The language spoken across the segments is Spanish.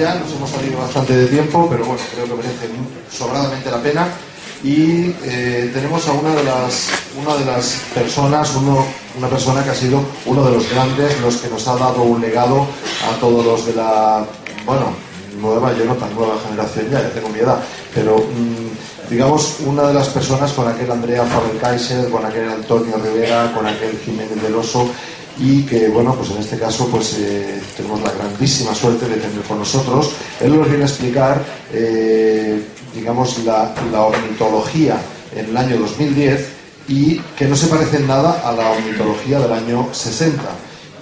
ya, nos hemos salido bastante de tiempo, pero bueno, creo que merece sobradamente la pena. Y eh, tenemos a una de las, una de las personas, uno, una persona que ha sido uno de los grandes, los que nos ha dado un legado a todos los de la, bueno, nueva, yo no tan nueva generación ya, ya tengo mi edad, pero mm, digamos una de las personas con aquel Andrea Faber-Kaiser, con aquel Antonio Rivera, con aquel Jiménez del Oso, y que, bueno, pues en este caso pues eh, tenemos la grandísima suerte de tener con nosotros. Él nos viene a explicar, eh, digamos, la, ornitología en el año 2010 y que no se parece en nada a la ornitología del año 60.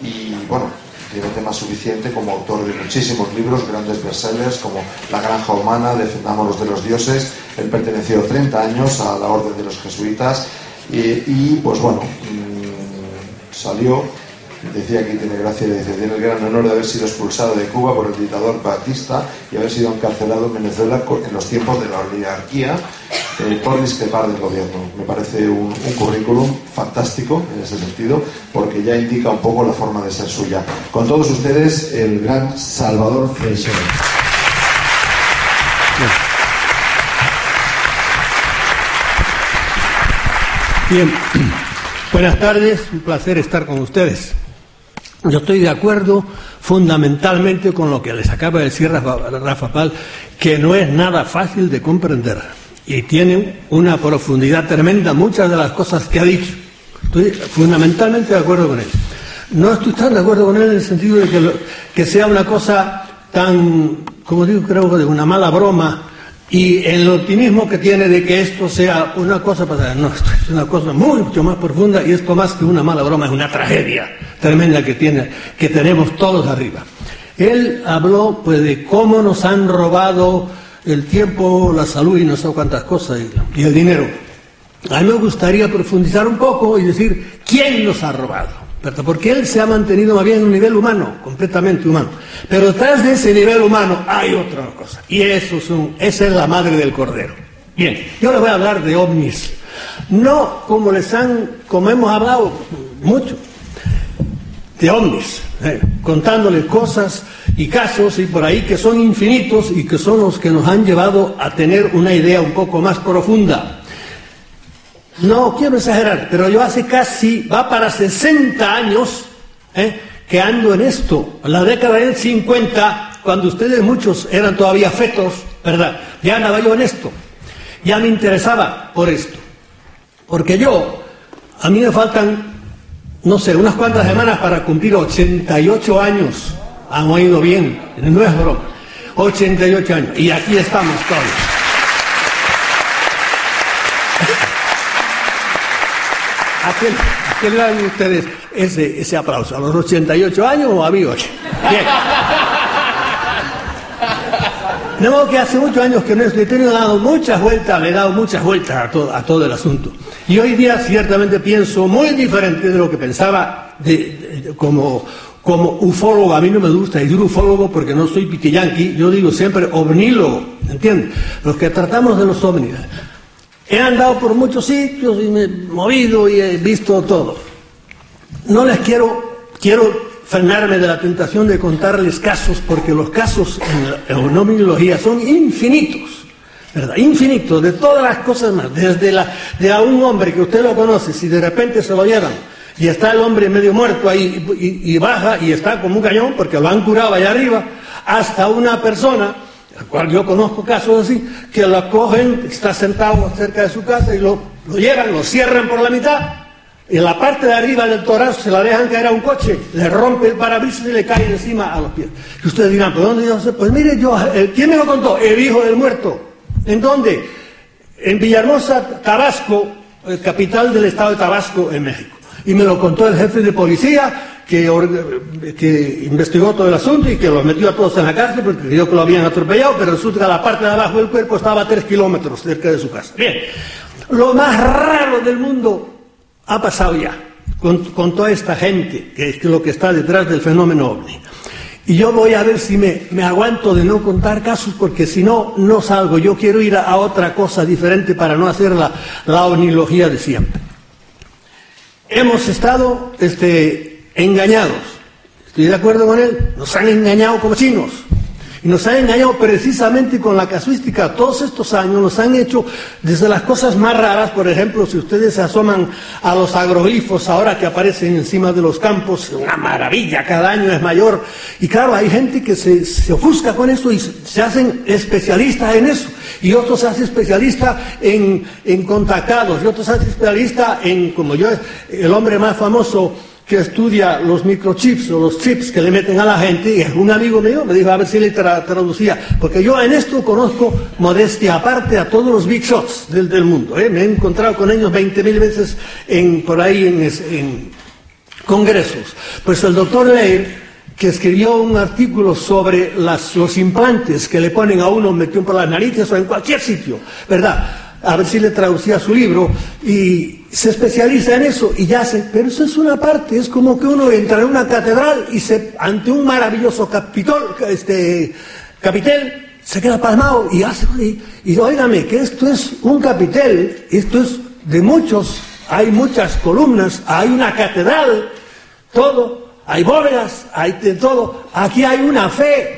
Y, bueno, tiene tema suficiente como autor de muchísimos libros, grandes bestsellers como La granja humana, Defendámonos de los dioses. Él perteneció 30 años a la orden de los jesuitas y, y pues bueno, mmm, salió decía que tiene gracia, dice, tiene el gran honor de haber sido expulsado de Cuba por el dictador Batista y haber sido encarcelado en Venezuela en los tiempos de la oligarquía eh, por discrepar del gobierno. Me parece un, un, currículum fantástico en ese sentido, porque ya indica un poco la forma de ser suya. Con todos ustedes, el gran Salvador Freixedo. Bien, buenas tardes, un placer estar con ustedes. Yo estoy de acuerdo fundamentalmente con lo que les acaba de decir Rafa, Rafa Pal, que no es nada fácil de comprender y tiene una profundidad tremenda muchas de las cosas que ha dicho. Estoy fundamentalmente de acuerdo con él. No estoy tan de acuerdo con él en el sentido de que, sea una cosa tan, como digo, creo que de una mala broma y el optimismo que tiene de que esto sea una cosa pasada. No, esto es una cosa mucho más profunda y esto más que una mala broma es una tragedia tremenda que, tiene, que tenemos todos arriba. Él habló pues de cómo nos han robado el tiempo, la salud y no sé cuántas cosas y, y el dinero. A mí me gustaría profundizar un poco y decir quién nos ha robado. Porque él se ha mantenido más bien en un nivel humano, completamente humano. Pero detrás de ese nivel humano hay otra cosa. Y eso son, esa es la madre del cordero. Bien, yo le voy a hablar de ovnis. No como les han, como hemos hablado mucho, de ovnis, eh, contándoles cosas y casos y por ahí que son infinitos y que son los que nos han llevado a tener una idea un poco más profunda. No quiero exagerar, pero yo hace casi, va para 60 años eh, que ando en esto. La década del 50, cuando ustedes muchos eran todavía fetos, ¿verdad? Ya andaba yo en esto. Ya me interesaba por esto. Porque yo, a mí me faltan no sé, unas cuantas semanas para cumplir 88 años. Han oído bien, no es broma. 88 años. Y aquí estamos todos. ¿A qué le dan ustedes ese, ese, aplauso? ¿A los 88 años o a mí hoy? Bien. De modo que hace muchos años que no le he dado muchas vueltas, le he dado muchas vueltas a todo, a todo el asunto. Y hoy día ciertamente pienso muy diferente de lo que pensaba de, como, como ufólogo. A mí no me gusta decir ufólogo porque no soy pitillanqui, yo digo siempre ovnílogo, ¿entiendes? Los que tratamos de los ovnis. He andado por muchos sitios y me he movido y he visto todo. No les quiero, quiero frenarme de la tentación de contarles casos, porque los casos en la economología son infinitos, ¿verdad? Infinitos, de todas las cosas más, desde la, de a un hombre que usted lo conoce, si de repente se lo llevan y está el hombre medio muerto ahí y, y baja y está como un cañón porque lo han curado allá arriba, hasta una persona, la cual yo conozco casos así, que la cogen, está sentado cerca de su casa y lo, lo llevan, lo cierran por la mitad y en la parte de arriba del torazo se la dejan caer a un coche, le rompe el parabrisas y le cae encima a los pies. Y ustedes dirán, ¿pero dónde yo sé? Pues mire, yo, ¿quién me lo contó? El hijo del muerto. ¿En dónde? En Villahermosa, Tabasco, capital del estado de Tabasco, en México. Y me lo contó el jefe de policía que, investigó todo el asunto y que los metió a todos en la cárcel porque creyó que lo habían atropellado, pero resulta que la parte de abajo del cuerpo estaba a tres kilómetros cerca de su casa. Bien, lo más raro del mundo ha pasado ya con, con, toda esta gente, que es lo que está detrás del fenómeno ovni. Y yo voy a ver si me, me aguanto de no contar casos, porque si no, no salgo. Yo quiero ir a, a otra cosa diferente para no hacer la, la ovnilogía de siempre. Hemos estado este, engañados. Estoy de acuerdo con él. Nos han engañado como chinos. Y nos han engañado precisamente con la casuística. Todos estos años nos han hecho desde las cosas más raras, por ejemplo, si ustedes se asoman a los agroglifos ahora que aparecen encima de los campos, una maravilla, cada año es mayor. Y claro, hay gente que se, se ofusca con eso y se hacen especialistas en eso. Y otros se hacen especialistas en, en contactados, y otros se hacen especialistas en, como yo, el hombre más famoso que estudia los microchips o los chips que le meten a la gente, y un amigo mío me dijo a ver si le traducía, porque yo en esto conozco modestia aparte a todos los big shots del, mundo, ¿eh? me he encontrado con ellos 20.000 veces en, por ahí en, congresos. Pues el doctor Leir, que escribió un artículo sobre los implantes que le ponen a uno metido por las narices o en cualquier sitio, ¿verdad? A ver si le traducía su libro, y se especializa en eso y ya se, pero eso es una parte, es como que uno entra en una catedral y se, ante un maravilloso capitol, este, capitel, se queda palmado y hace, y, y que esto es un capitel, esto es de muchos, hay muchas columnas, hay una catedral, todo, hay bóvedas, hay de todo, aquí hay una fe,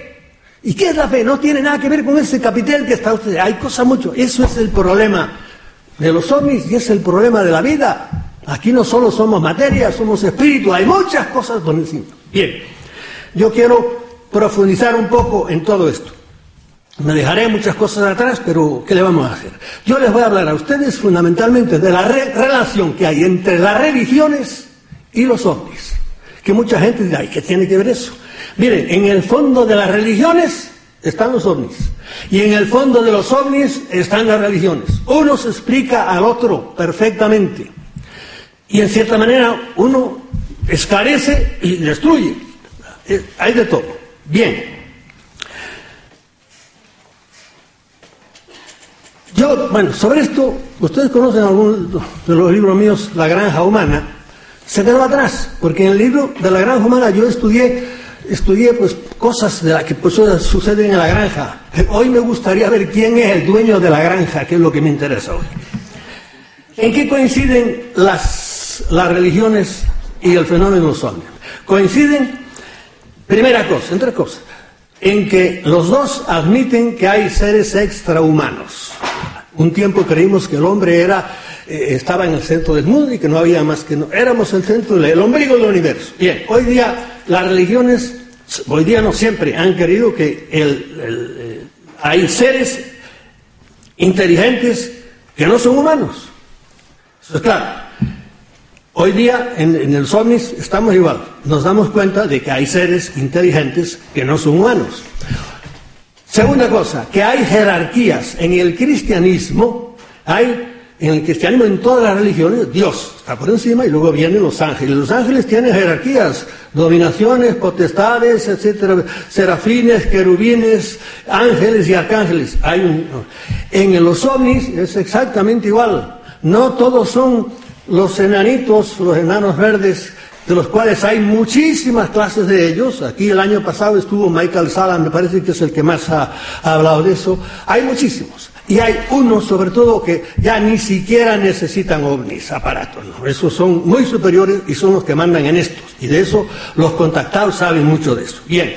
¿Y qué es la fe? No tiene nada que ver con ese capitel que está usted. Hay cosas mucho. Eso es el problema de los ovnis y es el problema de la vida. Aquí no solo somos materia, somos espíritu. Hay muchas cosas por encima. Bien, yo quiero profundizar un poco en todo esto. Me dejaré muchas cosas atrás, pero ¿qué le vamos a hacer? Yo les voy a hablar a ustedes fundamentalmente de la re relación que hay entre las religiones y los ovnis. Que mucha gente dirá, ¿y qué tiene que ver eso? Miren, en el fondo de las religiones están los ovnis. Y en el fondo de los ovnis están las religiones. Uno se explica al otro perfectamente. Y en cierta manera uno esclarece y destruye. Eh, hay de todo. Bien. Yo, bueno, sobre esto, ustedes conocen algún de los libros míos, La Granja Humana, se quedó atrás, porque en el libro de La Granja Humana yo estudié estudié pues cosas de las que pues, suceden en la granja. Hoy me gustaría ver quién es el dueño de la granja, que es lo que me interesa hoy. ¿En qué coinciden las, las religiones y el fenómeno zombie? Coinciden, primera cosa, entre cosas, en que los dos admiten que hay seres extrahumanos. Un tiempo creímos que el hombre era, eh, estaba en el centro del mundo y que no había más que no. Éramos el centro, del ombligo del universo. Bien, hoy día las religiones hoy día no siempre han querido que eh, hay seres inteligentes que no son humanos. Eso es claro. Hoy día en, el ovnis estamos igual. Nos damos cuenta de que hay seres inteligentes que no son humanos. Segunda cosa, que hay jerarquías. En el cristianismo hay en el cristianismo, en todas las religiones, Dios está por encima y luego vienen los ángeles. Los ángeles tienen jerarquías, dominaciones, potestades, etcétera, serafines, querubines, ángeles y arcángeles. Hay un, en los ovnis es exactamente igual. No todos son los enanitos, los enanos verdes, de los cuales hay muchísimas clases de ellos. Aquí el año pasado estuvo Michael Sala, me parece que es el que más ha, ha hablado de eso. Hay muchísimos. Y hay unos, sobre todo, que ya ni siquiera necesitan ovnis, aparatos. ¿no? Esos son muy superiores y son los que mandan en estos. Y de eso los contactados saben mucho de eso. Bien.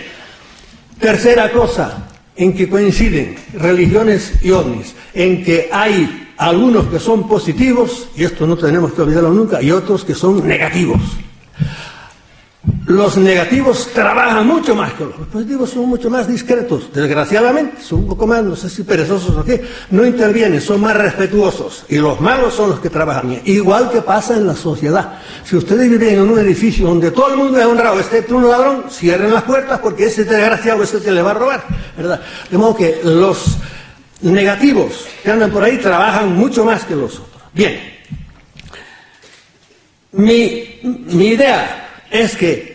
Tercera cosa en que coinciden religiones y ovnis, en que hay algunos que son positivos, y esto no tenemos que olvidarlo nunca, y otros que son negativos. Los negativos trabajan mucho más que los positivos, son mucho más discretos, desgraciadamente, son un poco más, no sé si perezosos o qué, no intervienen, son más respetuosos y los malos son los que trabajan. Igual que pasa en la sociedad. Si ustedes viven en un edificio donde todo el mundo es honrado, excepto un ladrón, cierren las puertas porque ese desgraciado es el que le va a robar, ¿verdad? De modo que los negativos que andan por ahí trabajan mucho más que los otros. Bien. Mi, mi idea es que,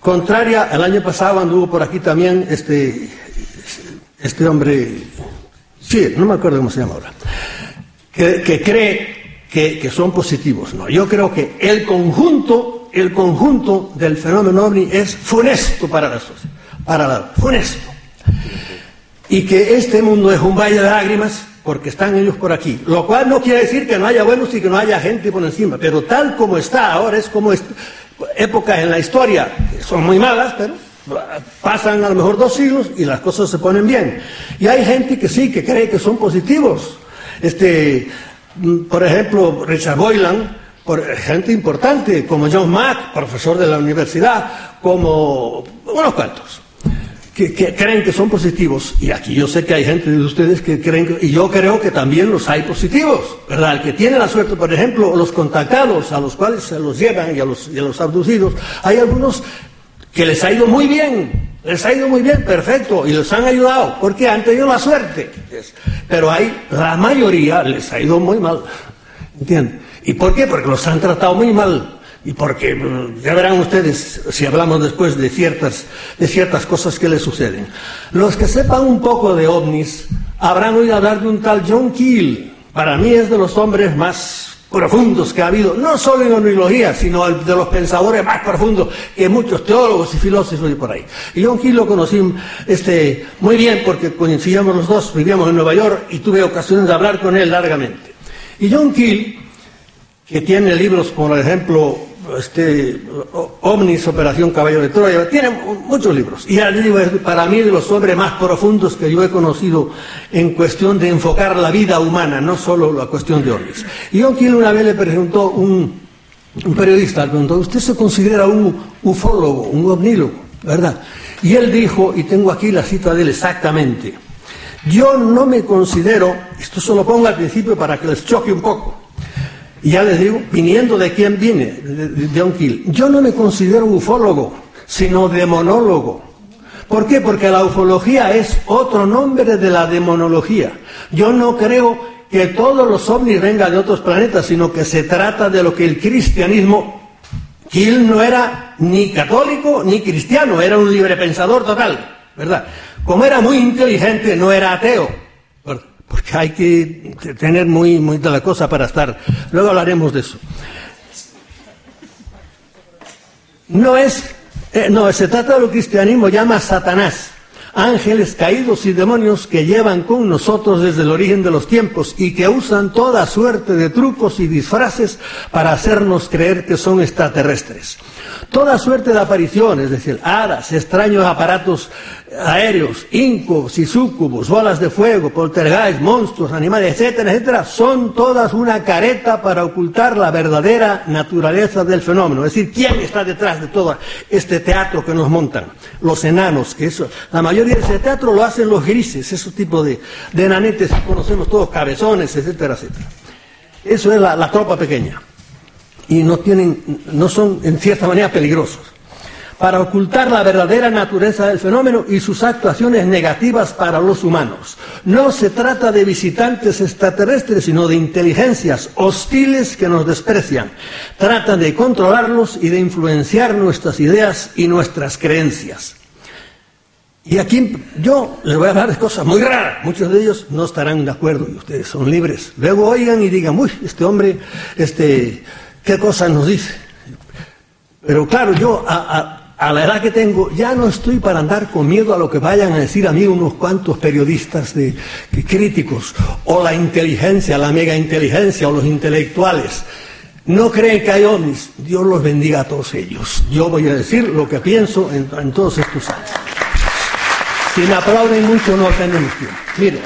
contraria, el año pasado anduvo por aquí también este, este hombre, sí, no me acuerdo cómo se llama ahora, que, cree que, son positivos. No, yo creo que el conjunto, el conjunto del fenómeno ovni es funesto para la sociedad, para la, funesto. Y que este mundo es un valle de lágrimas porque están ellos por aquí. Lo cual no quiere decir que no haya buenos y que no haya gente por encima, pero tal como está ahora es como épocas en la historia que son muy malas, pero pasan a lo mejor dos siglos y las cosas se ponen bien. Y hay gente que sí, que cree que son positivos. Este, mm, por ejemplo, Richard Boylan, por gente importante, como John Mack, profesor de la universidad, como unos cuantos que, creen que son positivos, y aquí yo sé que hay gente de ustedes que creen, y yo creo que también los hay positivos, ¿verdad? El que tiene la suerte, por ejemplo, los contactados a los cuales se los llevan y a los, y a los abducidos, hay algunos que les ha ido muy bien, les ha ido muy bien, perfecto, y les han ayudado, porque han tenido la suerte. Pero hay, la mayoría les ha ido muy mal, ¿entienden? ¿Y por qué? Porque los han tratado muy mal y porque mm, ya verán ustedes si hablamos después de ciertas, de ciertas cosas que le suceden. Los que sepan un poco de ovnis habrán oído hablar de un tal John Keel. Para mí es de los hombres más profundos que ha habido, no solo en la neurología, sino de los pensadores más profundos que muchos teólogos y filósofos y por ahí. Y John Keel lo conocí este, muy bien porque coincidíamos los dos, vivíamos en Nueva York y tuve ocasión de hablar con él largamente. Y John Keel, que tiene libros, por ejemplo, este, Omnis, Operación Caballo de Troya, tiene muchos libros. Y digo, es para mí de los hombres más profundos que yo he conocido en cuestión de enfocar la vida humana, no solo la cuestión de Omnis. Y yo quiero una vez le preguntó un, un periodista, le preguntó, ¿usted se considera un ufólogo, un ovnílogo, verdad? Y él dijo, y tengo aquí la cita de él exactamente, yo no me considero, esto se lo pongo al principio para que les choque un poco, ya les digo, viniendo de quién viene, de, Kill, yo no me considero ufólogo, sino demonólogo. ¿Por qué? Porque la ufología es otro nombre de la demonología. Yo no creo que todos los ovnis vengan de otros planetas, sino que se trata de lo que el cristianismo, Kill no era ni católico ni cristiano, era un libre pensador total, ¿verdad? Como era muy inteligente, no era ateo hay que tener muy, muy de la cosa para estar. Luego hablaremos de eso. No es, eh, no, se trata de lo que el cristianismo llama Satanás ángeles caídos y demonios que llevan con nosotros desde el origen de los tiempos y que usan toda suerte de trucos y disfraces para hacernos creer que son extraterrestres. Toda suerte de apariciones, es decir, hadas, extraños aparatos aéreos, incubos y sucubos, bolas de fuego, poltergeist, monstruos, animales, etcétera, etcétera, son todas una careta para ocultar la verdadera naturaleza del fenómeno. Es decir, ¿quién está detrás de todo este teatro que nos montan? Los enanos, que eso, la mayoría de ese teatro lo hacen los grises, ese tipo de, de enanetes que conocemos todos, cabezones, etcétera, etcétera. Eso es la tropa pequeña. Y no tienen, no son en cierta manera peligrosos para ocultar la verdadera naturaleza del fenómeno y sus actuaciones negativas para los humanos. No se trata de visitantes extraterrestres, sino de inteligencias hostiles que nos desprecian. Tratan de controlarlos y de influenciar nuestras ideas y nuestras creencias. Y aquí yo les voy a hablar de cosas muy raras. Muchos de ellos no estarán de acuerdo y ustedes son libres. Luego oigan y digan, uy, este hombre, este, ¿qué cosas nos dice? Pero claro, yo a, a la edad que tengo, ya no estoy para andar con miedo a lo que vayan a decir a mí unos cuantos periodistas de, críticos, o la inteligencia, la mega inteligencia, o los intelectuales. No creen que hay ovnis. Dios los bendiga a todos ellos. Yo voy a decir lo que pienso en, todos estos años. Si me aplauden mucho, no tenemos tiempo. Mire,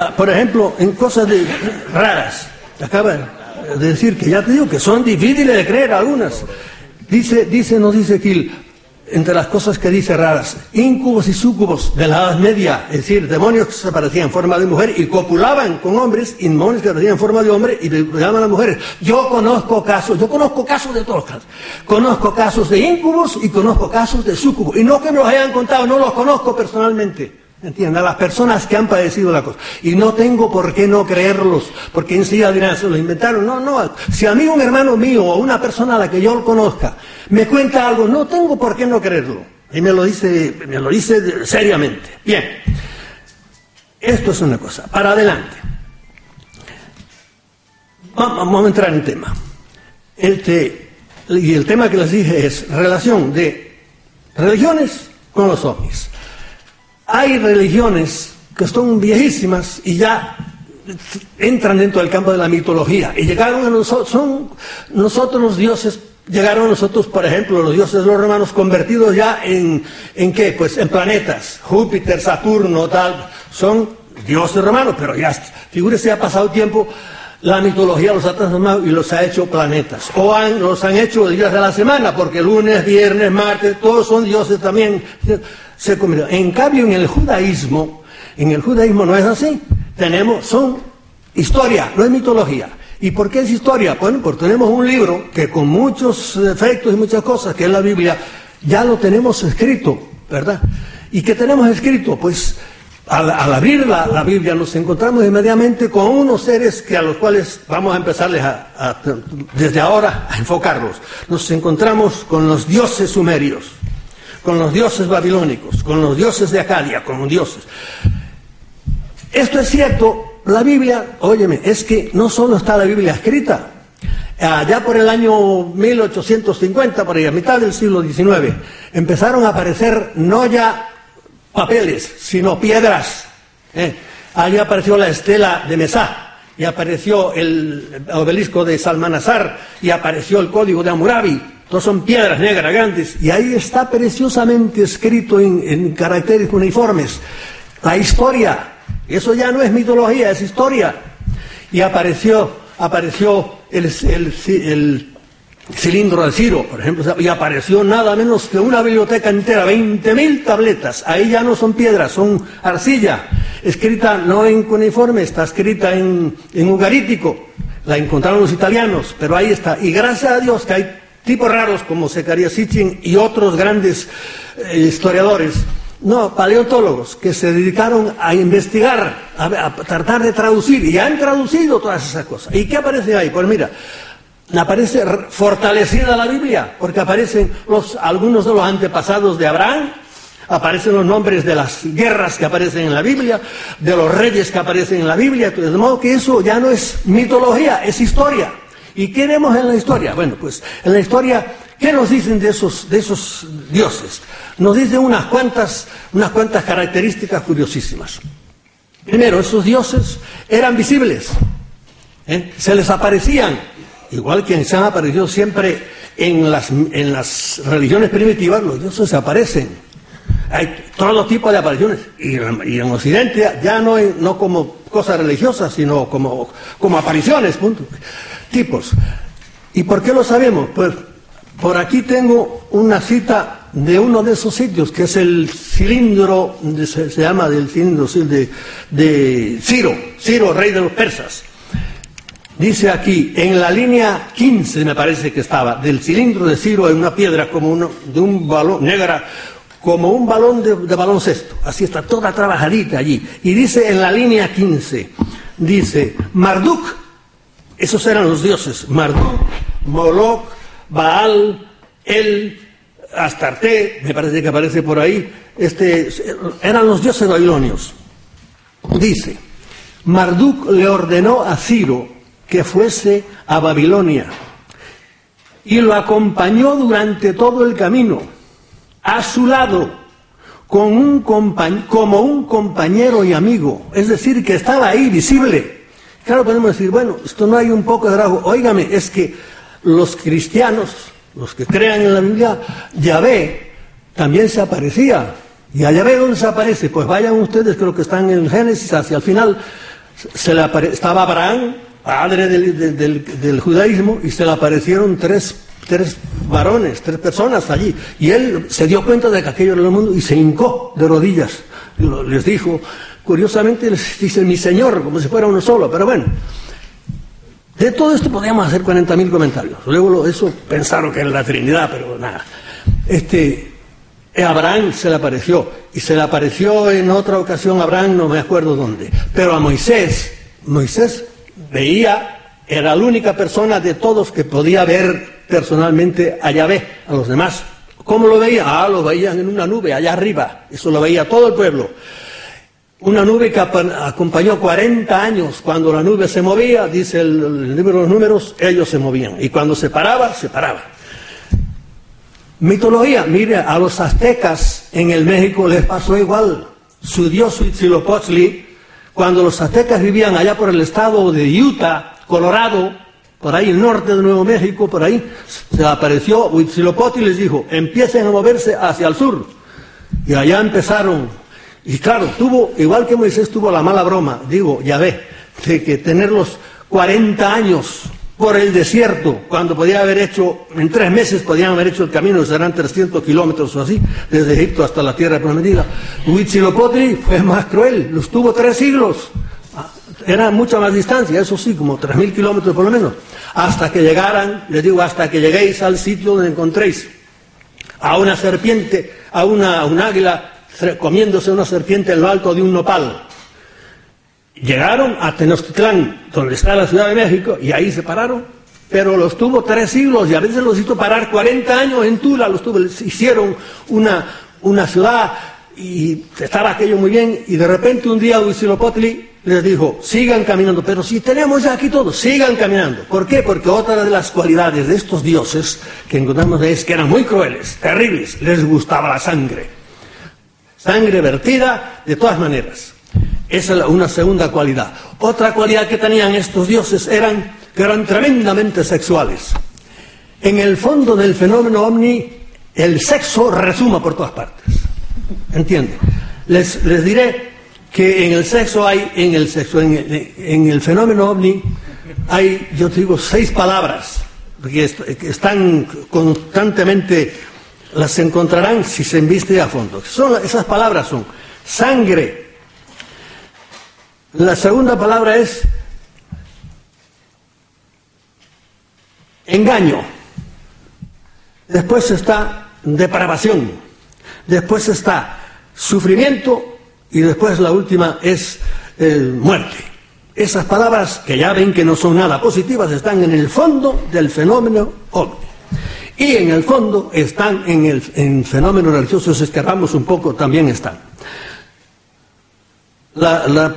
ah, por ejemplo, en cosas de, raras, acaba de decir que ya te digo que son difíciles de creer algunas. Dice, dice, nos dice Gil, entre las cosas que dice raras, incubos y súcubos de la Edad Media, es decir, demonios que se aparecían en forma de mujer y copulaban con hombres, y demonios que aparecían en forma de hombre y llaman a las mujeres. Yo conozco casos, yo conozco casos de todos casos. Conozco casos de incubos y conozco casos de súcubos. Y no que me los hayan contado, no los conozco personalmente. ¿Entienden? A las personas que han padecido la cosa. Y no tengo por qué no creerlos, porque enseguida dirán, se lo inventaron. No, no. Si a mí un hermano mío o una persona a la que yo conozca me cuenta algo, no tengo por qué no creerlo. Y me lo dice, me lo dice seriamente. Bien. Esto es una cosa. Para adelante. Vamos a entrar en tema. Este, y el tema que les dije es relación de religiones con los ovnis. Hay religiones que son viejísimas y ya entran dentro del campo de la mitología y llegaron a nosotros, son nosotros los dioses llegaron nosotros, por ejemplo, los dioses de los romanos convertidos ya en, ¿en qué? Pues en planetas. Júpiter, Saturno, tal, son dioses romanos, pero ya, figúrese, ha pasado tiempo, la mitología los ha transformado y los ha hecho planetas. O han, los han hecho días de la semana, porque lunes, viernes, martes, todos son dioses también. Se En cambio, en el judaísmo, en el judaísmo no es así. Tenemos, son historia, no es mitología. ¿Y por qué es historia? Bueno, porque tenemos un libro que con muchos efectos y muchas cosas, que es la Biblia, ya lo tenemos escrito, ¿verdad? ¿Y qué tenemos escrito? Pues al, abrir la, Biblia nos encontramos inmediatamente con unos seres que a los cuales vamos a empezarles a, desde ahora a enfocarlos. Nos encontramos con los dioses sumerios, con los dioses babilónicos, con los dioses de Acadia, con los dioses. Esto es cierto, la Biblia, óyeme, es que no solo está la Biblia escrita, allá por el año 1850, por ahí, a mitad del siglo XIX, empezaron a aparecer no ya papeles, sino piedras. ¿eh? Allí apareció la estela de Mesá, y apareció el obelisco de Salmanasar, y apareció el código de Hammurabi. Todos son piedras negras grandes, y ahí está preciosamente escrito en, caracteres uniformes la historia. Eso ya no es mitología, es historia. Y apareció, apareció el cilindro de Ciro, por ejemplo, y apareció nada menos que una biblioteca entera, 20.000 tabletas. Ahí ya no son piedras, son arcilla, escrita no en cuneiforme, está escrita en, en ugarítico. La encontraron los italianos, pero ahí está. Y gracias a Dios que hay tipos raros como Secaria Sitchin y otros grandes eh, historiadores, no, paleontólogos, que se dedicaron a investigar, a, a tratar de traducir, y han traducido todas esas cosas. ¿Y qué aparece ahí? Pues mira, aparece fortalecida la Biblia, porque aparecen los, algunos de los antepasados de Abraham, aparecen los nombres de las guerras que aparecen en la Biblia, de los reyes que aparecen en la Biblia, de modo que eso ya no es mitología, es historia. ¿Y qué vemos en la historia? Bueno, pues en la historia, ¿qué nos dicen de esos, de esos dioses? Nos dicen unas cuantas, unas cuantas características curiosísimas. Primero, esos dioses eran visibles, ¿eh? se les aparecían igual que se han aparecido siempre en las, en las religiones primitivas, los dioses aparecen. Hay todos los tipos de apariciones. Y, en Occidente ya no, no como cosas religiosas, sino como, como apariciones, punto. Tipos. ¿Y por qué lo sabemos? Pues por aquí tengo una cita de uno de esos sitios, que es el cilindro, se, llama del cilindro de, de Ciro, Ciro, rey de los persas. Dice aquí, en la línea 15 me parece que estaba, del cilindro de Ciro hay una piedra como uno, de un balón negra, como un balón de, baloncesto. Así está, toda trabajadita allí. Y dice en la línea 15, dice, Marduk, esos eran los dioses, Marduk, Moloch, Baal, El, Astarte, me parece que aparece por ahí, este, eran los dioses babilonios. Dice, Marduk le ordenó a Ciro, que fuese a Babilonia y lo acompañó durante todo el camino, a su lado, con un como un compañero y amigo, es decir, que estaba ahí visible. Claro, podemos decir, bueno, esto no hay un poco de rajo. Óigame, es que los cristianos, los que crean en la Biblia, Yahvé también se aparecía. ¿Y a Yahvé dónde se aparece? Pues vayan ustedes, creo que están en Génesis, hacia el final, se le estaba Abraham, padre del, judaísmo, y se le aparecieron tres, tres varones, tres personas allí. Y él se dio cuenta de que aquello era el mundo y se hincó de rodillas. Les dijo, curiosamente les dice mi Señor, como si fuera uno solo, pero bueno. De todo esto podríamos hacer 40.000 comentarios. Luego eso pensaron que era la Trinidad, pero nada. Este, Abraham se le apareció, y se le apareció en otra ocasión Abraham, no me acuerdo dónde, pero a Moisés, Moisés veía, era la única persona de todos que podía ver personalmente a Yahvé, a los demás. ¿Cómo lo veía? Ah, lo veían en una nube, allá arriba. Eso lo veía todo el pueblo. Una nube que acompañó 40 años. Cuando la nube se movía, dice el, libro de los números, ellos se movían. Y cuando se paraba, se paraba. Mitología, mire, a los aztecas en el México les pasó igual. Su dios Huitzilopochtli cuando los aztecas vivían allá por el estado de Utah, Colorado, por ahí el norte de Nuevo México, por ahí, se apareció Huitzilopochtli y les dijo, empiecen a moverse hacia el sur. Y allá empezaron. Y claro, tuvo, igual que Moisés tuvo la mala broma, digo, ya ve, de que tenerlos 40 años por el desierto, cuando podía haber hecho, en tres meses podían haber hecho el camino, serán 300 kilómetros o así, desde Egipto hasta la tierra prometida. Huitzilopochtli fue más cruel, los tuvo tres siglos, ah, era mucha más distancia, eso sí, como 3.000 kilómetros por lo menos, hasta que llegaran, les digo, hasta que lleguéis al sitio donde encontréis a una serpiente, a una, un águila comiéndose una serpiente en lo alto de un nopal. Llegaron a Tenochtitlán, donde está la Ciudad de México, y ahí se pararon, pero los tuvo tres siglos y a veces los hizo parar 40 años en Tula, los tuvo, hicieron una, una ciudad y estaba aquello muy bien, y de repente un día Huitzilopochtli les dijo, sigan caminando, pero si tenemos ya aquí todo, sigan caminando. ¿Por qué? Porque otra de las cualidades de estos dioses que encontramos es que eran muy crueles, terribles, les gustaba la sangre. Sangre vertida de todas maneras. Esa es una segunda cualidad. Otra cualidad que tenían estos dioses eran que eran tremendamente sexuales. En el fondo del fenómeno ovni, el sexo resuma por todas partes. ¿Entiende? Les, les diré que en el sexo hay, en el sexo, en, el fenómeno ovni, hay, yo te digo, seis palabras que, están constantemente, las encontrarán si se inviste a fondo. Son, esas palabras son sangre, la segunda palabra es engaño. Después está depravación. Después está sufrimiento y después la última es eh, muerte. Esas palabras, que ya ven que no son nada positivas, están en el fondo del fenómeno ovni. Y en el fondo están en el en fenómeno religioso, si escapamos un poco, también están la,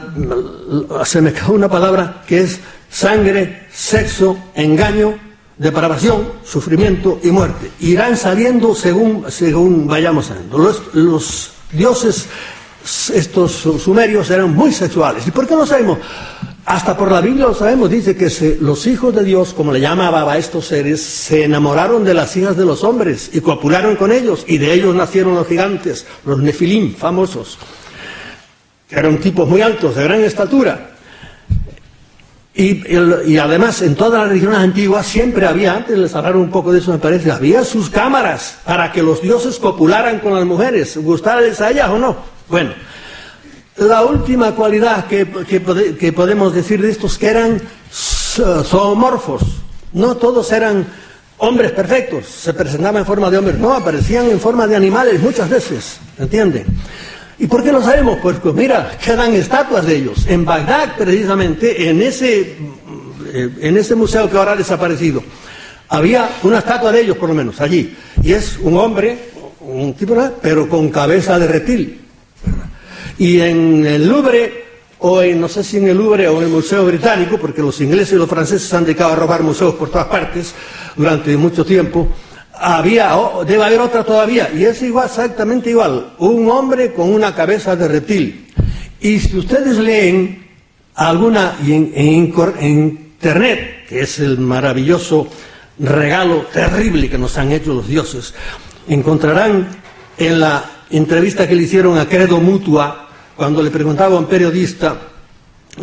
se me quedó una palabra que es sangre, sexo, engaño, depravación, sufrimiento y muerte. Irán saliendo según, según vayamos saliendo. Los, dioses, estos sumerios, eran muy sexuales. ¿Y por qué lo sabemos? Hasta por la Biblia lo sabemos, dice que los hijos de Dios, como le llamaba a estos seres, se enamoraron de las hijas de los hombres y copularon con ellos, y de ellos nacieron los gigantes, los nefilim famosos que eran tipos muy altos, de gran estatura. Y, además en todas las religiones antiguas siempre había, antes les hablaron un poco de eso me parece, había sus cámaras para que los dioses copularan con las mujeres, gustarles a ellas o no. Bueno, la última cualidad que, que podemos decir de estos que eran zoomorfos, no todos eran hombres perfectos, se presentaban en forma de hombres, no, aparecían en forma de animales muchas veces, ¿entienden? ¿Y por qué lo sabemos? Pues, pues mira, quedan estatuas de ellos. En Bagdad, precisamente, en ese, eh, en ese museo que ahora ha desaparecido, había una estatua de ellos, por lo menos, allí. Y es un hombre, un tipo, pero con cabeza de reptil. Y en el Louvre, o en, no sé si en el Louvre o en el Museo Británico, porque los ingleses y los franceses se han dedicado a robar museos por todas partes durante mucho tiempo, había, debe haber otra todavía, y es igual, exactamente igual, un hombre con una cabeza de reptil. Y si ustedes leen alguna, en, Internet, que es el maravilloso regalo terrible que nos han hecho los dioses, encontrarán en la entrevista que le hicieron a Credo Mutua, cuando le preguntaba a un periodista,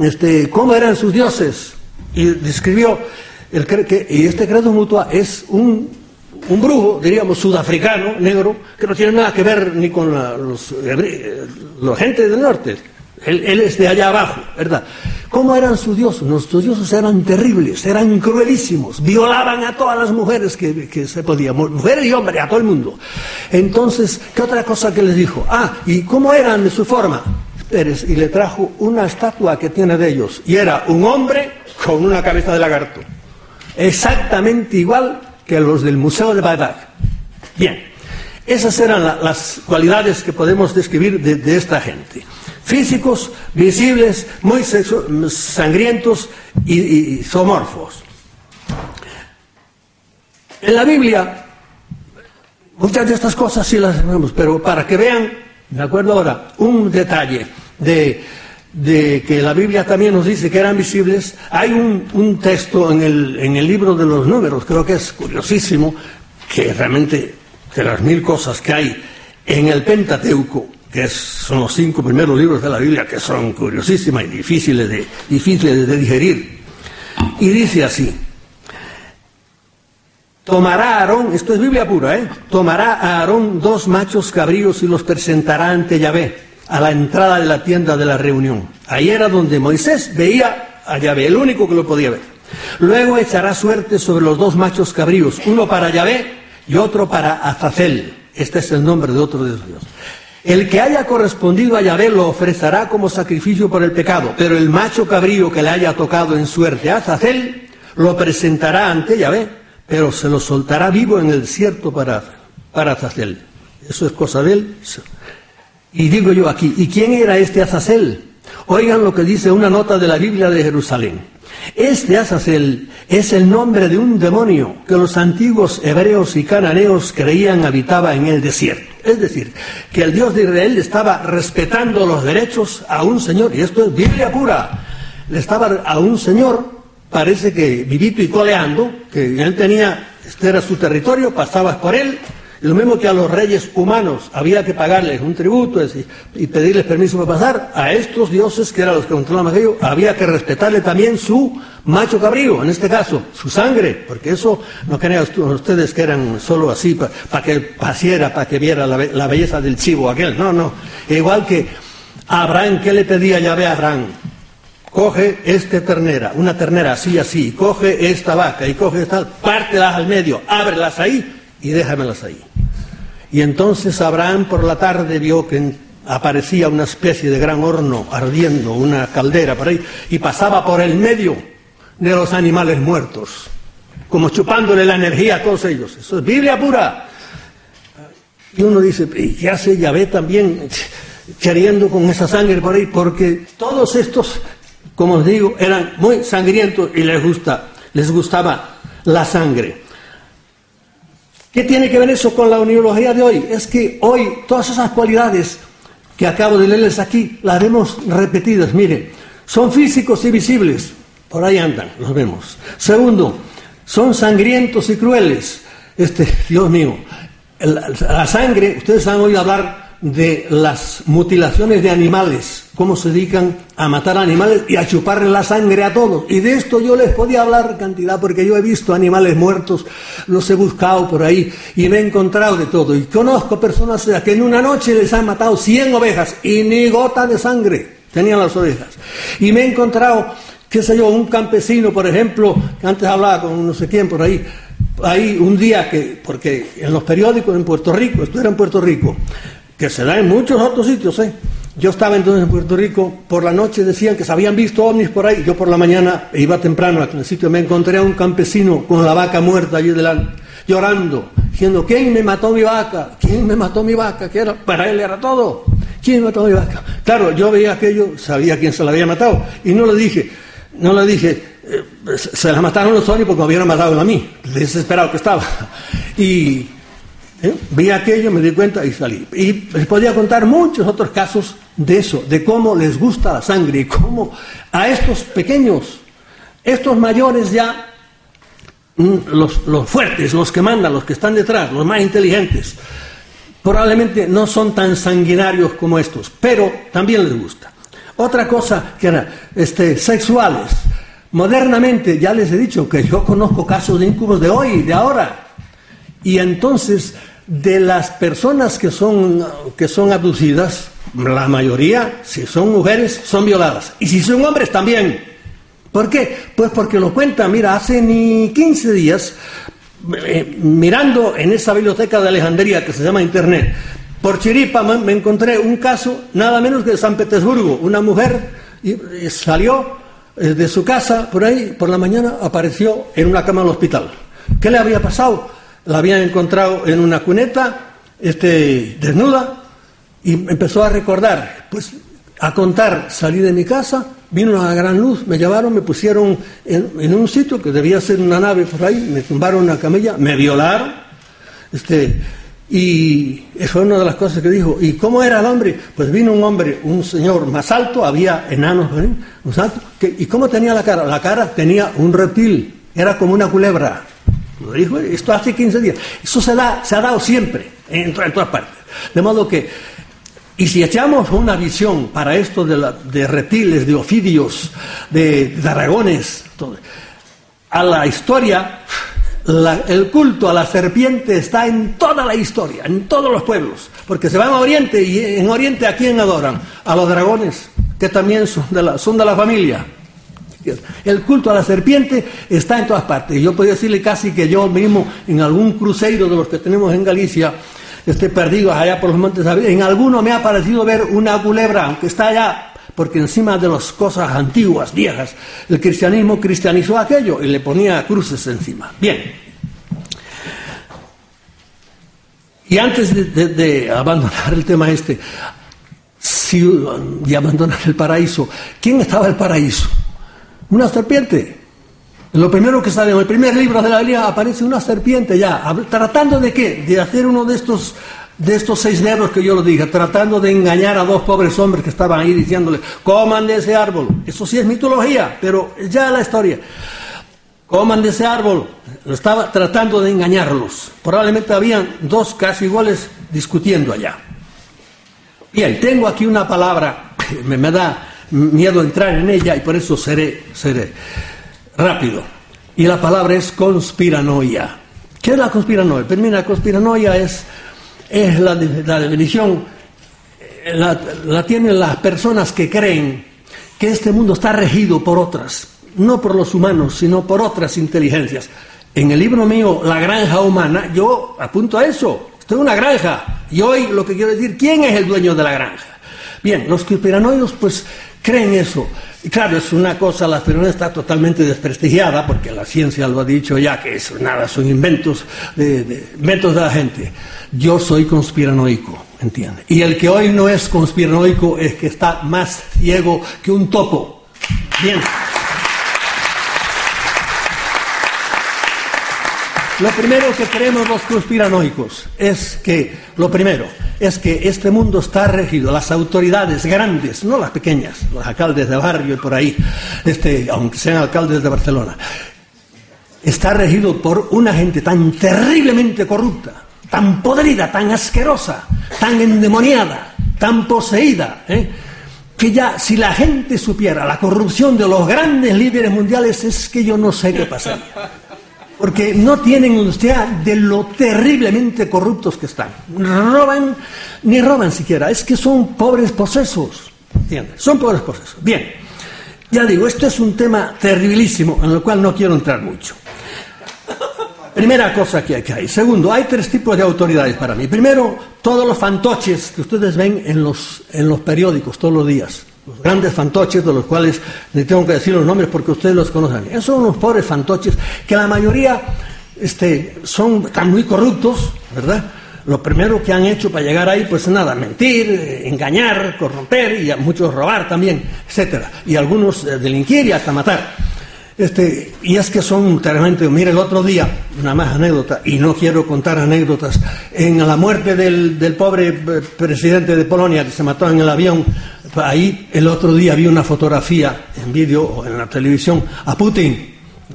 este, ¿cómo eran sus dioses? Y describió, el, que, y este Credo Mutua es un un brujo, diríamos, sudafricano, negro, que no tiene nada que ver ni con la, los, la gente del norte. Él, es de allá abajo, ¿verdad? ¿Cómo eran sus dioses? Nuestros dioses eran terribles, eran cruelísimos, violaban a todas las mujeres que, que se podían, mujeres y hombres, a todo el mundo. Entonces, ¿qué otra cosa que les dijo? Ah, ¿y cómo eran de su forma? Y le trajo una estatua que tiene de ellos, y era un hombre con una cabeza de lagarto. Exactamente igual que los del Museo de Bagdad. Bien, esas eran las cualidades que podemos describir de, esta gente. Físicos, visibles, muy sangrientos y, zoomorfos. En la Biblia, muchas de estas cosas sí las vemos, pero para que vean, me acuerdo ahora, un detalle de de que la Biblia también nos dice que eran visibles, hay un, texto en el, en el libro de los números, creo que es curiosísimo, que realmente de las mil cosas que hay en el Pentateuco, que son los cinco primeros libros de la Biblia, que son curiosísimas y difíciles de, difíciles de digerir. Y dice así, tomará Aarón, esto es Biblia pura, ¿eh? tomará a Aarón dos machos cabríos y los presentará ante Yahvé a la entrada de la tienda de la reunión. Ahí era donde Moisés veía a Yahvé, el único que lo podía ver. Luego echará suerte sobre los dos machos cabríos, uno para Yahvé y otro para Azazel. Este es el nombre de otro de los dioses. El que haya correspondido a Yahvé lo ofrecerá como sacrificio por el pecado, pero el macho cabrío que le haya tocado en suerte a Azazel lo presentará ante Yahvé, pero se lo soltará vivo en el desierto para, para Azazel. Eso es cosa de él. Y digo yo aquí, ¿y quién era este Azazel? Oigan lo que dice una nota de la Biblia de Jerusalén. Este Azazel es el nombre de un demonio que los antiguos hebreos y cananeos creían habitaba en el desierto. Es decir, que el Dios de Israel estaba respetando los derechos a un señor, y esto es Biblia pura, le estaba a un señor, parece que vivito y coleando, que él tenía, este era su territorio, pasabas por él, lo mismo que a los reyes humanos había que pagarles un tributo y pedirles permiso para pasar, a estos dioses que eran los que controlaban aquello, había que respetarle también su macho cabrío, en este caso, su sangre, porque eso no crean ustedes que eran solo así para que pasiera, para que viera la, belleza del chivo aquel, no, no. Igual que Abraham, ¿qué le pedía Yahvé a Abraham? Coge esta ternera, una ternera así, así, coge esta vaca y coge esta, pártelas al medio, ábrelas ahí y déjamelas ahí. Y entonces Abraham por la tarde vio que aparecía una especie de gran horno ardiendo, una caldera por ahí, y pasaba por el medio de los animales muertos, como chupándole la energía a todos ellos. Eso es Biblia pura. Y uno dice, ¿y qué hace Yahvé también queriendo con esa sangre por ahí? Porque todos estos, como os digo, eran muy sangrientos y les, gusta, les gustaba la sangre. ¿Qué tiene que ver eso con la uniología de hoy? Es que hoy todas esas cualidades que acabo de leerles aquí las vemos repetidas. Mire, son físicos y visibles, por ahí andan, los vemos. Segundo, son sangrientos y crueles. Este, Dios mío, la sangre, ustedes han oído hablar de las mutilaciones de animales, cómo se dedican a matar animales y a chuparle la sangre a todos. Y de esto yo les podía hablar cantidad, porque yo he visto animales muertos, los he buscado por ahí y me he encontrado de todo. Y conozco personas que en una noche les han matado 100 ovejas y ni gota de sangre tenían las ovejas. Y me he encontrado, qué sé yo, un campesino, por ejemplo, que antes hablaba con no sé quién por ahí, ahí un día que, porque en los periódicos en Puerto Rico, esto era en Puerto Rico, que se da en muchos otros sitios. ¿eh? Yo estaba entonces en Puerto Rico, por la noche decían que se habían visto ovnis por ahí, yo por la mañana iba temprano a el sitio, me encontré a un campesino con la vaca muerta allí delante, llorando, diciendo, ¿quién me mató mi vaca? ¿Quién me mató mi vaca? Que era, para él era todo. ¿Quién me mató mi vaca? Claro, yo veía aquello, sabía quién se la había matado, y no le dije, no le dije, eh, se la mataron los ovnis porque me hubieran matado a mí, desesperado que estaba. Y ¿Eh? Vi aquello, me di cuenta y salí. Y les podía contar muchos otros casos de eso, de cómo les gusta la sangre y cómo a estos pequeños, estos mayores ya, mm, los, los fuertes, los que mandan, los que están detrás, los más inteligentes, probablemente no son tan sanguinarios como estos, pero también les gusta. Otra cosa que era este, sexuales. Modernamente, ya les he dicho que yo conozco casos de incubos de hoy, de ahora, y entonces, de las personas que son, que son abducidas, la mayoría, si son mujeres, son violadas. Y si son hombres, también. ¿Por qué? Pues porque lo cuenta, mira, hace ni 15 días, eh, mirando en esa biblioteca de Alejandría que se llama Internet, por chiripa me encontré un caso nada menos que de San Petersburgo. Una mujer salió eh, de su casa por ahí, por la mañana, apareció en una cama del hospital. ¿Qué le había pasado? La habían encontrado en una cuneta, este, desnuda, y empezó a recordar, pues a contar, salí de mi casa, vino una gran luz, me llevaron, me pusieron en, un sitio que debía ser una nave por ahí, me tumbaron una camilla, me violaron, este, Y eso fue una de las cosas que dijo. ¿Y cómo era el hombre? Pues vino un hombre, un señor más alto, había enanos, más alto. ¿Y cómo tenía la cara? La cara tenía un reptil, era como una culebra. Dijo esto hace 15 días. Eso se, da, se ha dado siempre, en, todas partes. De modo que, y si echamos una visión para esto de, reptiles, de ofidios, de, dragones, a la historia, el culto a la serpiente está en toda la historia, en todos los pueblos, porque se van a Oriente y en Oriente a quién adoran? A los dragones, que también son de la, son de la familia. El culto a la serpiente está en todas partes. Yo podría decirle casi que yo mismo, en algún cruceiro de los que tenemos en Galicia, esté perdido allá por los montes, en alguno me ha parecido ver una culebra, aunque está allá porque encima de las cosas antiguas, viejas, el cristianismo cristianizó aquello y le ponía cruces encima. Bien. Y antes de, abandonar el tema este, y abandonar el paraíso, ¿quién estaba el paraíso? Una serpiente. Lo primero que sale en el primer libro de la Biblia aparece una serpiente ya, tratando de qué? De hacer uno de estos de estos seis negros que yo lo dije, tratando de engañar a dos pobres hombres que estaban ahí diciéndole, coman de ese árbol. Eso sí es mitología, pero ya la historia. Coman de ese árbol. Lo estaba tratando de engañarlos. Probablemente habían dos casi iguales discutiendo allá. Bien, tengo aquí una palabra, me, me da miedo entrar en ella y por eso seré, seré rápido. Y la palabra es conspiranoia. ¿Qué es la conspiranoia? Pues mira, la conspiranoia es es la, definición, eh, la, tienen las personas que creen que este mundo está regido por otras, no por los humanos, sino por otras inteligencias. En el libro mío, La granja humana, yo apunto a eso. Esto es una granja. Y hoy lo que quiero decir, ¿quién es el dueño de la granja? Bien, los conspiranoidos pues creen eso. Y claro, es una cosa, la esperanza está totalmente desprestigiada, porque la ciencia lo ha dicho ya, que eso nada, son inventos de, inventos de la gente. Yo soy conspiranoico, ¿entiende? Y el que hoy no es conspiranoico es que está más ciego que un topo. Bien. Lo primero que creemos los conspiranoicos es que, lo primero, es que este mundo está regido, las autoridades grandes, no las pequeñas, los alcaldes de barrio y por ahí, este, aunque sean alcaldes de Barcelona, está regido por una gente tan terriblemente corrupta, tan podrida, tan asquerosa, tan endemoniada, tan poseída, ¿eh? que ya si la gente supiera la corrupción de los grandes líderes mundiales es que yo no sé qué pasaría. Porque no tienen usted de lo terriblemente corruptos que están. Roban, ni roban siquiera, es que son pobres posesos. ¿Entiendes? Son pobres posesos. Bien, ya digo, esto es un tema terribilísimo en el cual no quiero entrar mucho. Primera cosa que hay. Segundo, hay tres tipos de autoridades para mí. Primero, todos los fantoches que ustedes ven en los, en los periódicos todos los días los grandes fantoches, de los cuales le tengo que decir los nombres porque ustedes los conocen. Esos son unos pobres fantoches que la mayoría este, son, están muy corruptos, ¿verdad? Lo primero que han hecho para llegar ahí, pues nada, mentir, engañar, corromper y a muchos robar también, etcétera. Y algunos eh, delinquir y hasta matar. Este, y es que son terriblemente. Mire, el otro día, una más anécdota, y no quiero contar anécdotas, en la muerte del, del pobre eh, presidente de Polonia que se mató en el avión, ahí el otro día vi una fotografía en vídeo o en la televisión a Putin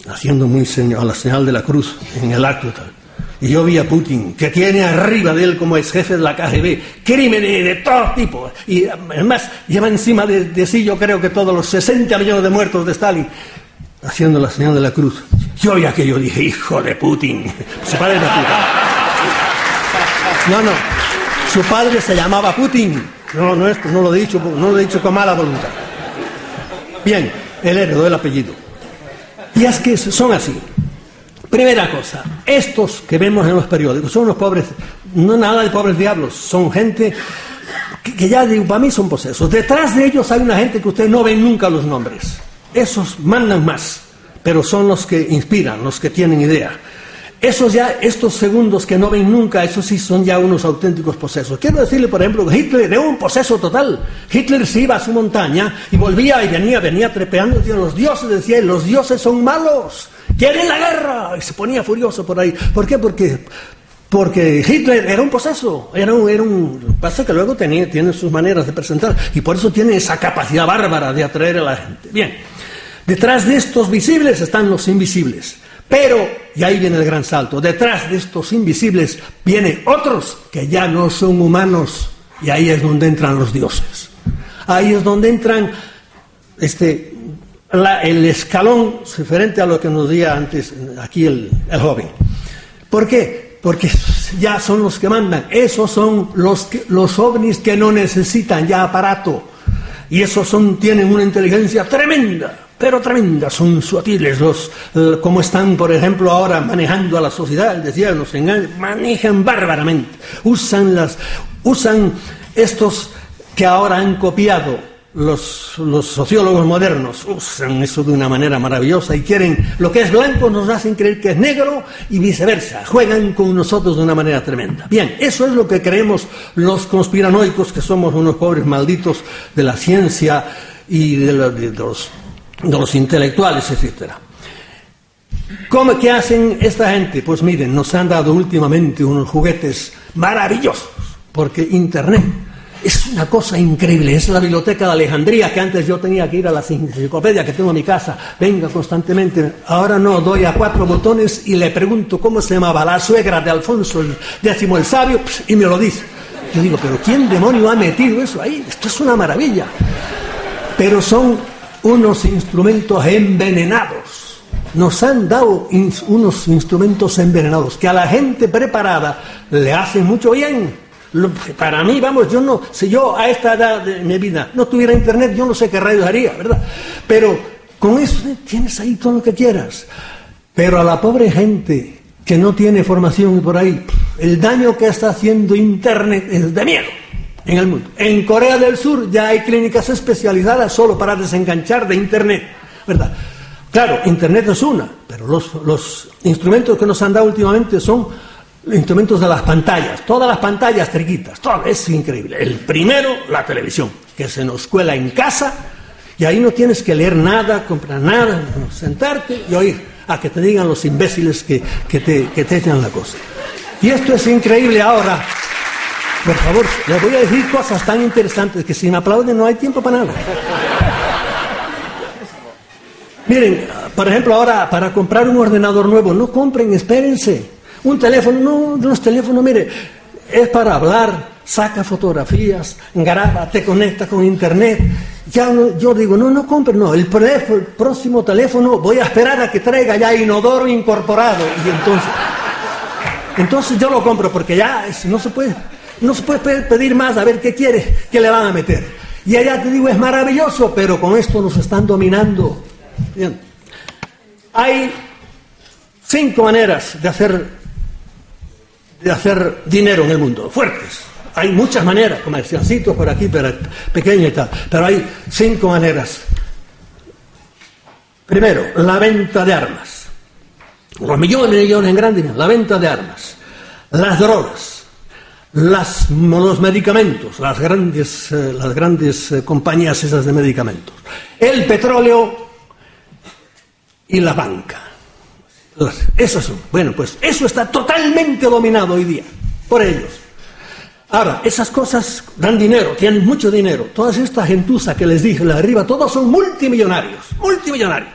haciendo muy señal, la señal de la cruz en el acto. Y yo vi a Putin, que tiene arriba de él como es jefe de la KGB, crímenes de todo tipo. Y además lleva encima de, sí, yo creo que todos los 60 millones de muertos de Stalin haciendo la señal de la cruz. Yo ya que yo dije, hijo de Putin, su padre era Putin. No, no, su padre se llamaba Putin. No, no, esto no lo he dicho, no lo he dicho con mala voluntad. Bien, el heredó el apellido. Y es que son así. Primera cosa, estos que vemos en los periódicos son unos pobres, no nada de pobres diablos, son gente que, ya para mí son posesos. Detrás de ellos hay una gente que ustedes no ven nunca los nombres. Esos mandan más, pero son los que inspiran, los que tienen idea. Esos ya, estos segundos que no ven nunca, esos sí son ya unos auténticos posesos. Quiero decirle, por ejemplo, Hitler era un poseso total. Hitler se iba a su montaña y volvía y venía, venía trepeando, decía, los dioses, decía, los dioses son malos, quieren la guerra. Y se ponía furioso por ahí. ¿Por qué? Porque Porque Hitler era un proceso, era un, era un pasa que luego tenía, tiene sus maneras de presentar y por eso tiene esa capacidad bárbara de atraer a la gente. Bien, detrás de estos visibles están los invisibles. Pero, y ahí viene el gran salto, detrás de estos invisibles vienen otros que ya no son humanos y ahí es donde entran los dioses. Ahí es donde entran este, el escalón referente a lo que nos decía antes aquí el, el joven. ¿Por qué? porque ya son los que mandan. Esos son los, los ovnis que no necesitan ya aparato. Y esos son, tienen una inteligencia tremenda, pero tremenda. Son sutiles, los, eh, como están, por ejemplo, ahora manejando a la sociedad, decía, los manejan bárbaramente. Usan, las, usan estos que ahora han copiado los, sociólogos modernos usan eso de una manera maravillosa y quieren lo que es blanco nos hacen creer que es negro y viceversa, juegan con nosotros de una manera tremenda. Bien, eso es lo que creemos los conspiranoicos que somos unos pobres malditos de la ciencia y de, los, de los, intelectuales, etcétera. ¿Cómo, ¿Qué hacen esta gente? Pues miren, nos han dado últimamente unos juguetes maravillosos, porque Internet es una cosa increíble, es la biblioteca de Alejandría que antes yo tenía que ir a la enciclopedia que tengo en mi casa, venga constantemente, ahora no, doy a cuatro botones y le pregunto cómo se llamaba la suegra de Alfonso décimo el sabio y me lo dice. Yo digo, pero ¿quién demonio ha metido eso ahí? Esto es una maravilla. Pero son unos instrumentos envenenados. Nos han dado unos instrumentos envenenados que a la gente preparada le hacen mucho bien para mí, vamos, yo no, si yo a esta edad de mi vida no tuviera internet, yo no sé qué rayos haría, ¿verdad? Pero con eso tienes ahí todo lo que quieras. Pero a la pobre gente que no tiene formación por ahí, el daño que está haciendo internet es de miedo en el mundo. En Corea del Sur ya hay clínicas especializadas solo para desenganchar de internet, ¿verdad? Claro, internet es una, pero los, los instrumentos que nos han dado últimamente son instrumentos de las pantallas, todas las pantallas triquitas, todo, es increíble. El primero, la televisión, que se nos cuela en casa y ahí no tienes que leer nada, comprar nada, sentarte y oír a que te digan los imbéciles que, te, que te echan la cosa. Y esto es increíble ahora. Por favor, les voy a decir cosas tan interesantes que si me aplauden no hay tiempo para nada. Miren, por ejemplo, ahora para comprar un ordenador nuevo, no compren, espérense. Un teléfono, no, los teléfonos, mire, es para hablar, saca fotografías, graba, te conecta con internet. Ya yo digo, no, no compre, no, el, próximo teléfono voy a esperar a que traiga ya inodoro incorporado. Y entonces, entonces yo lo compro porque ya no se puede, no se puede pedir más a ver qué quiere, qué le van a meter. Y allá te digo, es maravilloso, pero con esto nos están dominando. Bien. Hay cinco maneras de hacer de hacer dinero en el mundo, fuertes. Hay muchas maneras, comerciancitos por aquí, pero pequeño y tal, pero hay cinco maneras. Primero, la venta de armas. Los millones y millones en grandes, la venta de armas. Las drogas. Las, los medicamentos, las grandes, eh, las grandes eh, compañías esas de medicamentos. El petróleo y la banca. Eso Bueno, pues eso está totalmente dominado hoy día por ellos. Ahora, esas cosas dan dinero, tienen mucho dinero. Todas estas gentuza que les dije, la arriba, todos son multimillonarios, multimillonarios.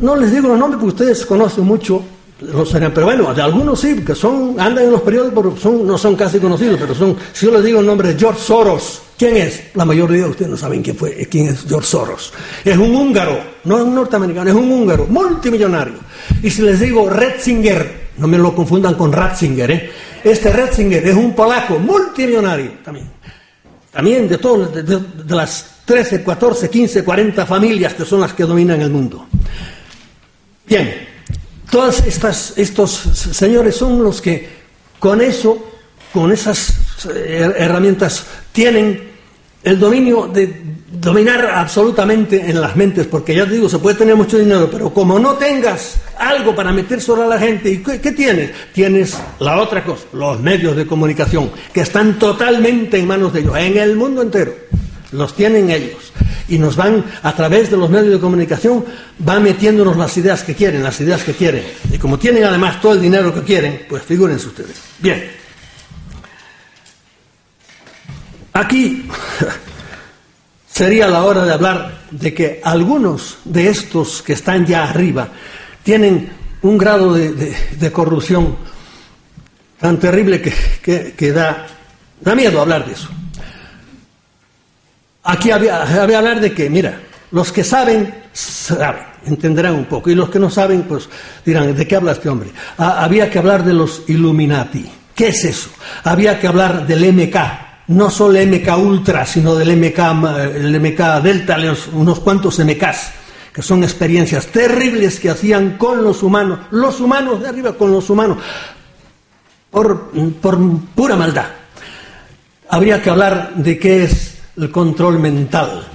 No les digo los nombres porque ustedes conocen mucho, pero bueno, de algunos sí, que son, andan en los periódicos, son, no son casi conocidos, pero son, si yo les digo el nombre de George Soros, ¿quién es? La mayoría de ustedes no saben quién fue, quién es George Soros. Es un húngaro, no es un norteamericano, es un húngaro, multimillonario. Y si les digo Retzinger, no me lo confundan con Ratzinger, ¿eh? Este Ratzinger es un polaco multimillonario también. También de todas, de, las 13, 14, 15, 40 familias que son las que dominan el mundo. Bien, todos estos señores son los que con eso, con esas eh, herramientas, tienen el dominio de dominar absolutamente en las mentes, porque ya te digo, se puede tener mucho dinero, pero como no tengas algo para meter sobre la gente, ¿y qué, tienes? Tienes la otra cosa, los medios de comunicación, que están totalmente en manos de ellos, en el mundo entero, los tienen ellos. Y nos van, a través de los medios de comunicación, van metiéndonos las ideas que quieren, las ideas que quieren. Y como tienen además todo el dinero que quieren, pues figúrense ustedes. Bien. Aquí sería la hora de hablar de que algunos de estos que están ya arriba tienen un grado de, corrupción tan terrible que, da, da miedo hablar de eso. Aquí había, había hablar de que, mira, los que saben, saben, entenderán un poco, y los que no saben, pues dirán, ¿de qué habla este hombre? Ah, había que hablar de los Illuminati. ¿Qué es eso? Había que hablar del MK, no solo MK Ultra, sino del MK, el MK Delta, unos cuantos MKs, que son experiencias terribles que hacían con los humanos, los humanos de arriba con los humanos, por pura maldad. Habría que hablar de qué es el control mental.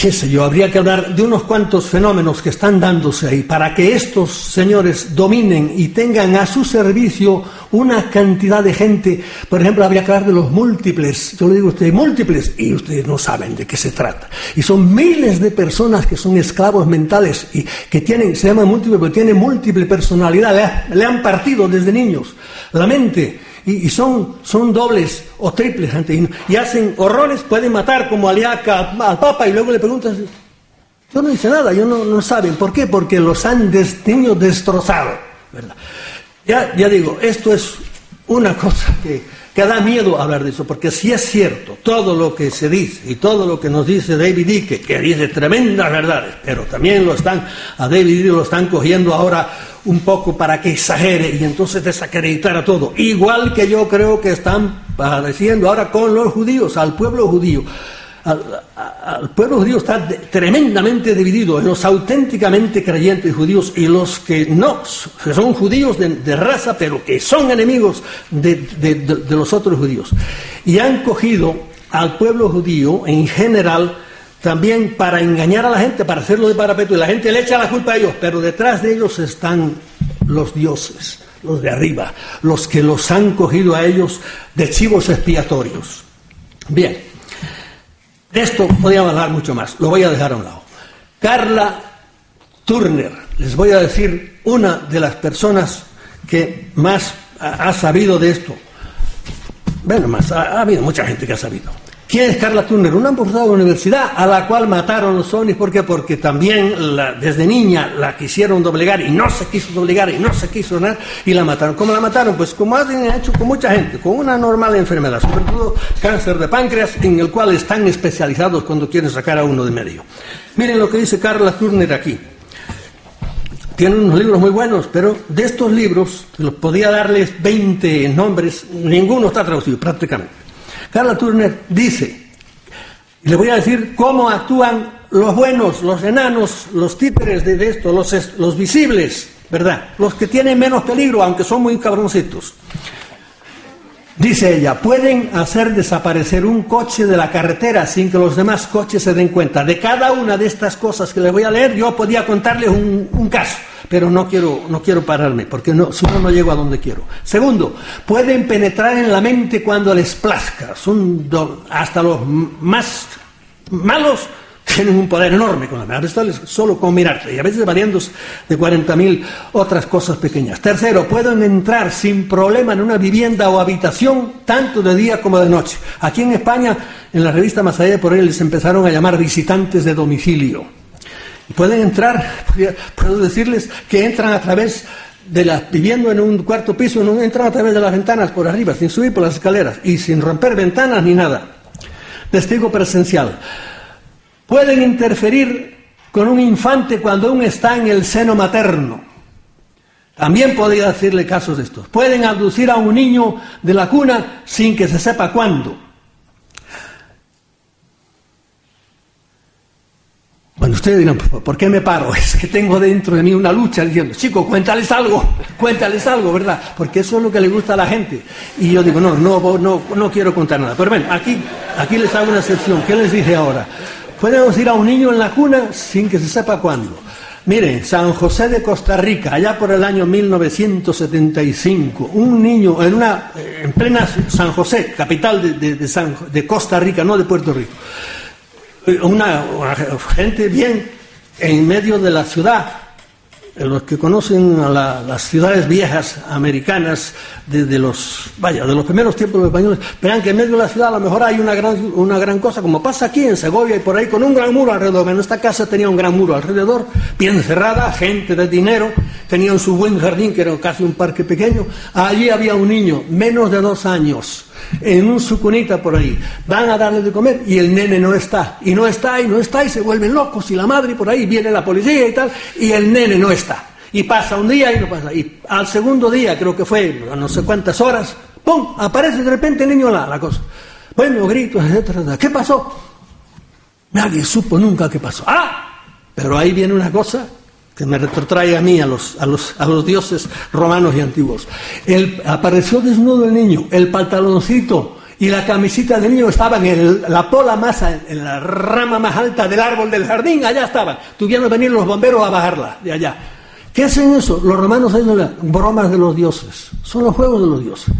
Qué sé yo, habría que hablar de unos cuantos fenómenos que están dándose ahí para que estos señores dominen y tengan a su servicio una cantidad de gente. Por ejemplo, habría que hablar de los múltiples. Yo le digo a ustedes, múltiples, y ustedes no saben de qué se trata. Y son miles de personas que son esclavos mentales y que tienen, se llaman múltiples, porque tienen múltiple personalidad, le han partido desde niños la mente y, son, son dobles o triples y, hacen horrores, pueden matar como Aliaca al Papa y luego le preguntas, yo no hice nada, yo no, no saben. ¿Por qué? Porque los han des, destrozado. ¿verdad? Ya, ya digo, esto es una cosa que, que da miedo hablar de eso, porque si es cierto todo lo que se dice y todo lo que nos dice David Icke, que dice tremendas verdades, pero también lo están, a David lo están cogiendo ahora un poco para que exagere y entonces desacreditar a todo. Igual que yo creo que están padeciendo ahora con los judíos, al pueblo judío. Al, pueblo judío está tremendamente dividido en los auténticamente creyentes judíos y los que no, que son judíos de, raza, pero que son enemigos de, de los otros judíos. Y han cogido al pueblo judío en general también para engañar a la gente, para hacerlo de parapeto, y la gente le echa la culpa a ellos, pero detrás de ellos están los dioses, los de arriba, los que los han cogido a ellos de chivos expiatorios. Bien, de esto podríamos hablar mucho más, lo voy a dejar a un lado. Carla Turner, les voy a decir una de las personas que más ha sabido de esto. Bueno, más, ha habido mucha gente que ha sabido. ¿Quién es Carla Turner? Una profesora de universidad a la cual mataron los ovnis. ¿Por qué? Porque también desde niña la quisieron doblegar y no se quiso doblegar y no se quiso nada y la mataron. ¿Cómo la mataron? Pues como ha hecho con mucha gente, con una normal enfermedad, sobre todo cáncer de páncreas, en el cual están especializados cuando quieren sacar a uno de medio. Miren lo que dice Carla Turner aquí. Tiene unos libros muy buenos, pero de estos libros, los podía darles 20 nombres, ninguno está traducido prácticamente. Carla Turner dice, y le voy a decir cómo actúan los buenos, los enanos, los títeres de, esto, los, los visibles, ¿verdad? Los que tienen menos peligro, aunque son muy cabroncitos. Dice ella, pueden hacer desaparecer un coche de la carretera sin que los demás coches se den cuenta. De cada una de estas cosas que les voy a leer, yo podía contarles un, caso, pero no quiero, no quiero pararme, porque no, si no, no llego a donde quiero. Segundo, pueden penetrar en la mente cuando les plazca. Son hasta los más malos tienen un poder enorme con la Esto es solo con mirarte, y a veces variando de 40.000 otras cosas pequeñas. Tercero, pueden entrar sin problema en una vivienda o habitación, tanto de día como de noche. Aquí en España, en la revista Más allá de por él, les empezaron a llamar visitantes de domicilio. Pueden entrar, puedo decirles que entran a través de las, viviendo en un cuarto piso, no entran a través de las ventanas por arriba, sin subir por las escaleras y sin romper ventanas ni nada. Testigo presencial. Pueden interferir con un infante cuando aún está en el seno materno. También podría decirle casos de estos. Pueden abducir a un niño de la cuna sin que se sepa cuándo. Bueno, ustedes dirán, ¿por qué me paro? Es que tengo dentro de mí una lucha diciendo, chico, cuéntales algo, cuéntales algo, ¿verdad? Porque eso es lo que le gusta a la gente. Y yo digo, no, no, no, no quiero contar nada. Pero bueno, aquí, aquí les hago una excepción. ¿Qué les dije ahora? Podemos ir a un niño en la cuna sin que se sepa cuándo. Miren, San José de Costa Rica, allá por el año 1975, un niño en una, en plena San José, capital de, de Costa Rica, no de Puerto Rico. Una, gente bien en medio de la ciudad. Los que conocen a las ciudades viejas americanas desde los, vaya, de los primeros tiempos españoles, verán que en medio de la ciudad a lo mejor hay una gran, una gran cosa, como pasa aquí en Segovia y por ahí, con un gran muro alrededor. En esta casa tenía un gran muro alrededor, bien cerrada, gente de dinero, tenían su buen jardín, que era casi un parque pequeño. Allí había un niño, menos de dos años, en un sucunita por ahí. Van a darle de comer y el nene no está. Y no está, y no está, y se vuelven locos. Y la madre por ahí viene la policía y tal, y el nene no está. Y pasa un día y no pasa. Y al segundo día, creo que fue no sé cuántas horas, ¡pum! Aparece de repente el niño la, la cosa. Bueno, gritos, etcétera. ¿Qué pasó? Nadie supo nunca qué pasó. ¡Ah! Pero ahí viene una cosa que me retrotrae a mí, a los, a los, a los dioses romanos y antiguos. El, apareció desnudo el niño, el pantaloncito y la camisita del niño estaban en la pola más, en la rama más alta del árbol del jardín, allá estaban. Tuvieron que venir los bomberos a bajarla de allá. ¿Qué hacen eso? Los romanos hacen bromas de los dioses. Son los juegos de los dioses.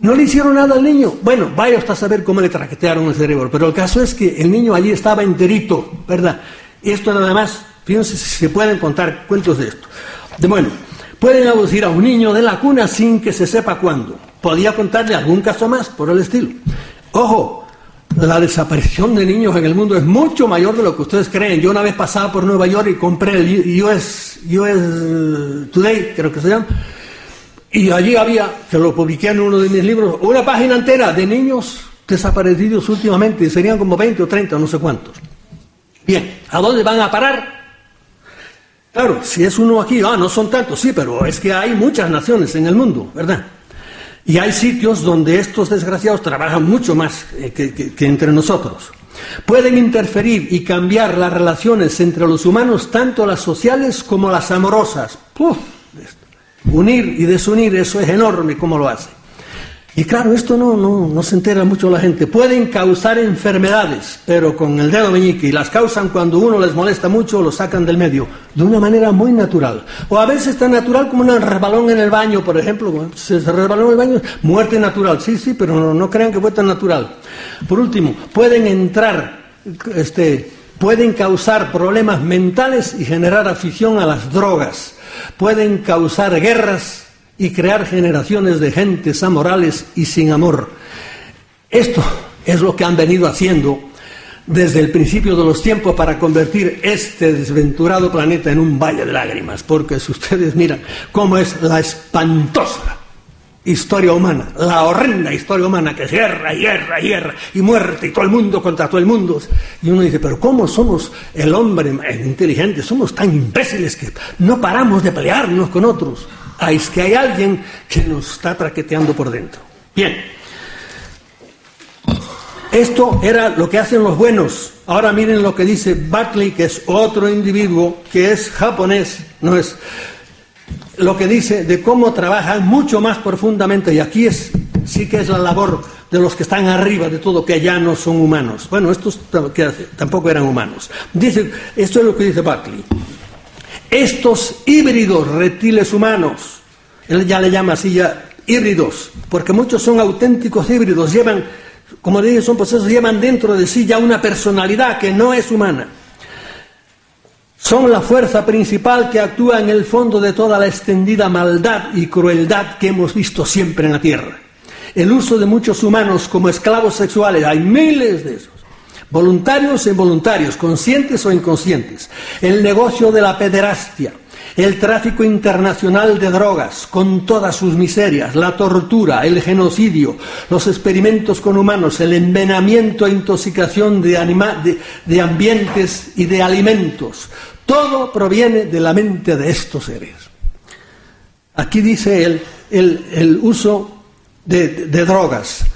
No le hicieron nada al niño. Bueno, vaya hasta saber cómo le traquetearon el cerebro. Pero el caso es que el niño allí estaba enterito, ¿verdad? Esto nada más Fíjense si se pueden contar cuentos de esto. De bueno, pueden aducir a un niño de la cuna sin que se sepa cuándo. Podía contarle algún caso más por el estilo. Ojo, la desaparición de niños en el mundo es mucho mayor de lo que ustedes creen. Yo una vez pasaba por Nueva York y compré el US, US Today, creo que se llama, y allí había, que lo publiqué en uno de mis libros, una página entera de niños desaparecidos últimamente, serían como 20 o 30, no sé cuántos. Bien, ¿a dónde van a parar? Claro, si es uno aquí, ah, no son tantos, sí, pero es que hay muchas naciones en el mundo, ¿verdad? Y hay sitios donde estos desgraciados trabajan mucho más eh, que, entre nosotros. Pueden interferir y cambiar las relaciones entre los humanos, tanto las sociales como las amorosas. unir y desunir, eso es enorme como lo hace. Y claro, esto no, no, se entera mucho la gente. Pueden causar enfermedades, pero con el dedo meñique, y las causan cuando uno les molesta mucho, lo sacan del medio, de una manera muy natural. O a veces tan natural como un resbalón en el baño, por ejemplo. Se resbaló en el baño, muerte natural. Sí, sí, pero no, no crean que fue tan natural. Por último, pueden entrar, este, pueden causar problemas mentales y generar afición a las drogas. Pueden causar guerras y crear generaciones de gentes amorales y sin amor. Esto es lo que han venido haciendo desde el principio de los tiempos para convertir este desventurado planeta en un valle de lágrimas, porque si ustedes miran cómo es la espantosa historia humana, la horrenda historia humana, que es guerra y guerra guerra y muerte y todo el mundo contra todo el mundo. Y uno dice, pero ¿cómo somos el hombre inteligente? Somos tan imbéciles que no paramos de pelearnos con otros. Ah, es que hay alguien que nos está traqueteando por dentro. Bien. Esto era lo que hacen los buenos. Ahora miren lo que dice Buckley, que es otro individuo que es japonés, no es lo que dice de cómo trabajan mucho más profundamente, y aquí es, sí que es la labor de los que están arriba de todo, que ya no son humanos. Bueno, estos tampoco eran humanos. Dice, esto es lo que dice Buckley. Estos híbridos reptiles humanos, él ya le llama así ya híbridos, porque muchos son auténticos híbridos, llevan, como le dije, son procesos, llevan dentro de sí ya una personalidad que no es humana. Son la fuerza principal que actúa en el fondo de toda la extendida maldad y crueldad que hemos visto siempre en la Tierra. El uso de muchos humanos como esclavos sexuales, hay miles de esos voluntarios e involuntarios, conscientes o inconscientes, el negocio de la pederastia, el tráfico internacional de drogas, con todas sus miserias, la tortura, el genocidio, los experimentos con humanos, el envenenamiento e intoxicación de, de, ambientes y de alimentos, todo proviene de la mente de estos seres. Aquí dice él el, uso de drogas,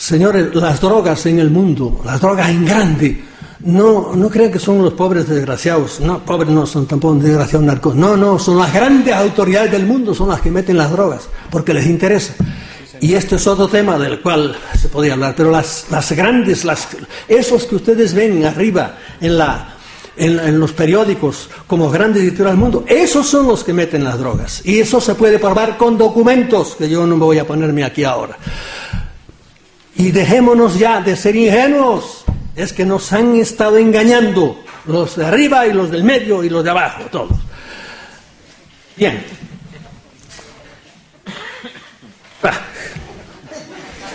Señores, las drogas en el mundo, las drogas en grande, no, no crean que son los pobres desgraciados, no, pobres no son tampoco desgraciados narcos, no, no, son las grandes autoridades del mundo, son las que meten las drogas, porque les interesa. Y este es otro tema del cual se podría hablar, pero las, grandes, esos que ustedes ven arriba en, los periódicos como grandes editores del mundo, esos son los que meten las drogas. Y eso se puede probar con documentos, que yo no me voy a ponerme aquí ahora. Y dejémonos ya de ser ingenuos. es que nos han estado engañando, los de arriba y los del medio y los de abajo, todos. Bien. Ah.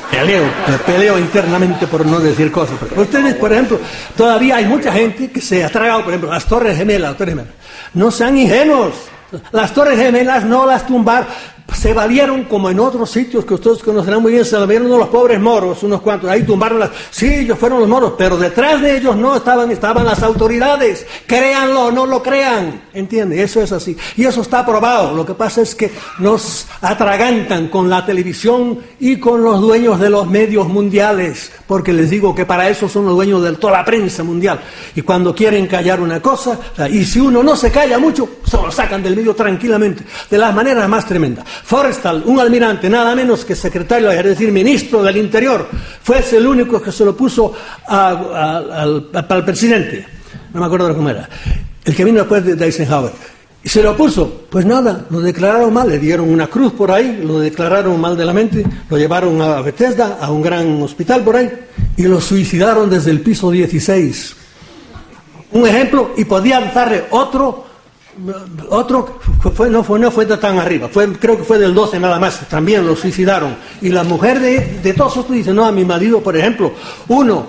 Peleo, peleo internamente por no decir cosas. ustedes, por ejemplo, todavía hay mucha gente que se ha tragado, por ejemplo, las Torres Gemelas, las Torres Gemelas. No sean ingenuos. Las Torres Gemelas no las tumbar, se valieron como en otros sitios que ustedes conocerán muy bien, se valieron los pobres moros, unos cuantos, ahí tumbaron las... Sí, ellos fueron los moros, pero detrás de ellos no estaban, estaban las autoridades, créanlo no lo crean, ¿entiende? Eso es así. Y eso está probado, lo que pasa es que nos atragantan con la televisión y con los dueños de los medios mundiales, porque les digo que para eso son los dueños de toda la prensa mundial. Y cuando quieren callar una cosa, y si uno no se calla mucho, se lo sacan del medio tranquilamente, de las maneras más tremendas. Forrestal, un almirante, nada menos que secretario, es decir, ministro del Interior, fue el único que se lo puso al, presidente. No me acuerdo cómo era. El que vino después de Eisenhower. Y se lo puso. Pues nada, lo declararon mal, le dieron una cruz por ahí, lo declararon mal de la mente, lo llevaron a Bethesda, a un gran hospital por ahí, y lo suicidaron desde el piso 16. Un ejemplo, y podía darle otro otro fue, no, fue, no fue tan arriba, fue, creo que fue del 12 nada más, también lo suicidaron. Y la mujer de, de todos estos dice, no, a mi marido, por ejemplo, uno,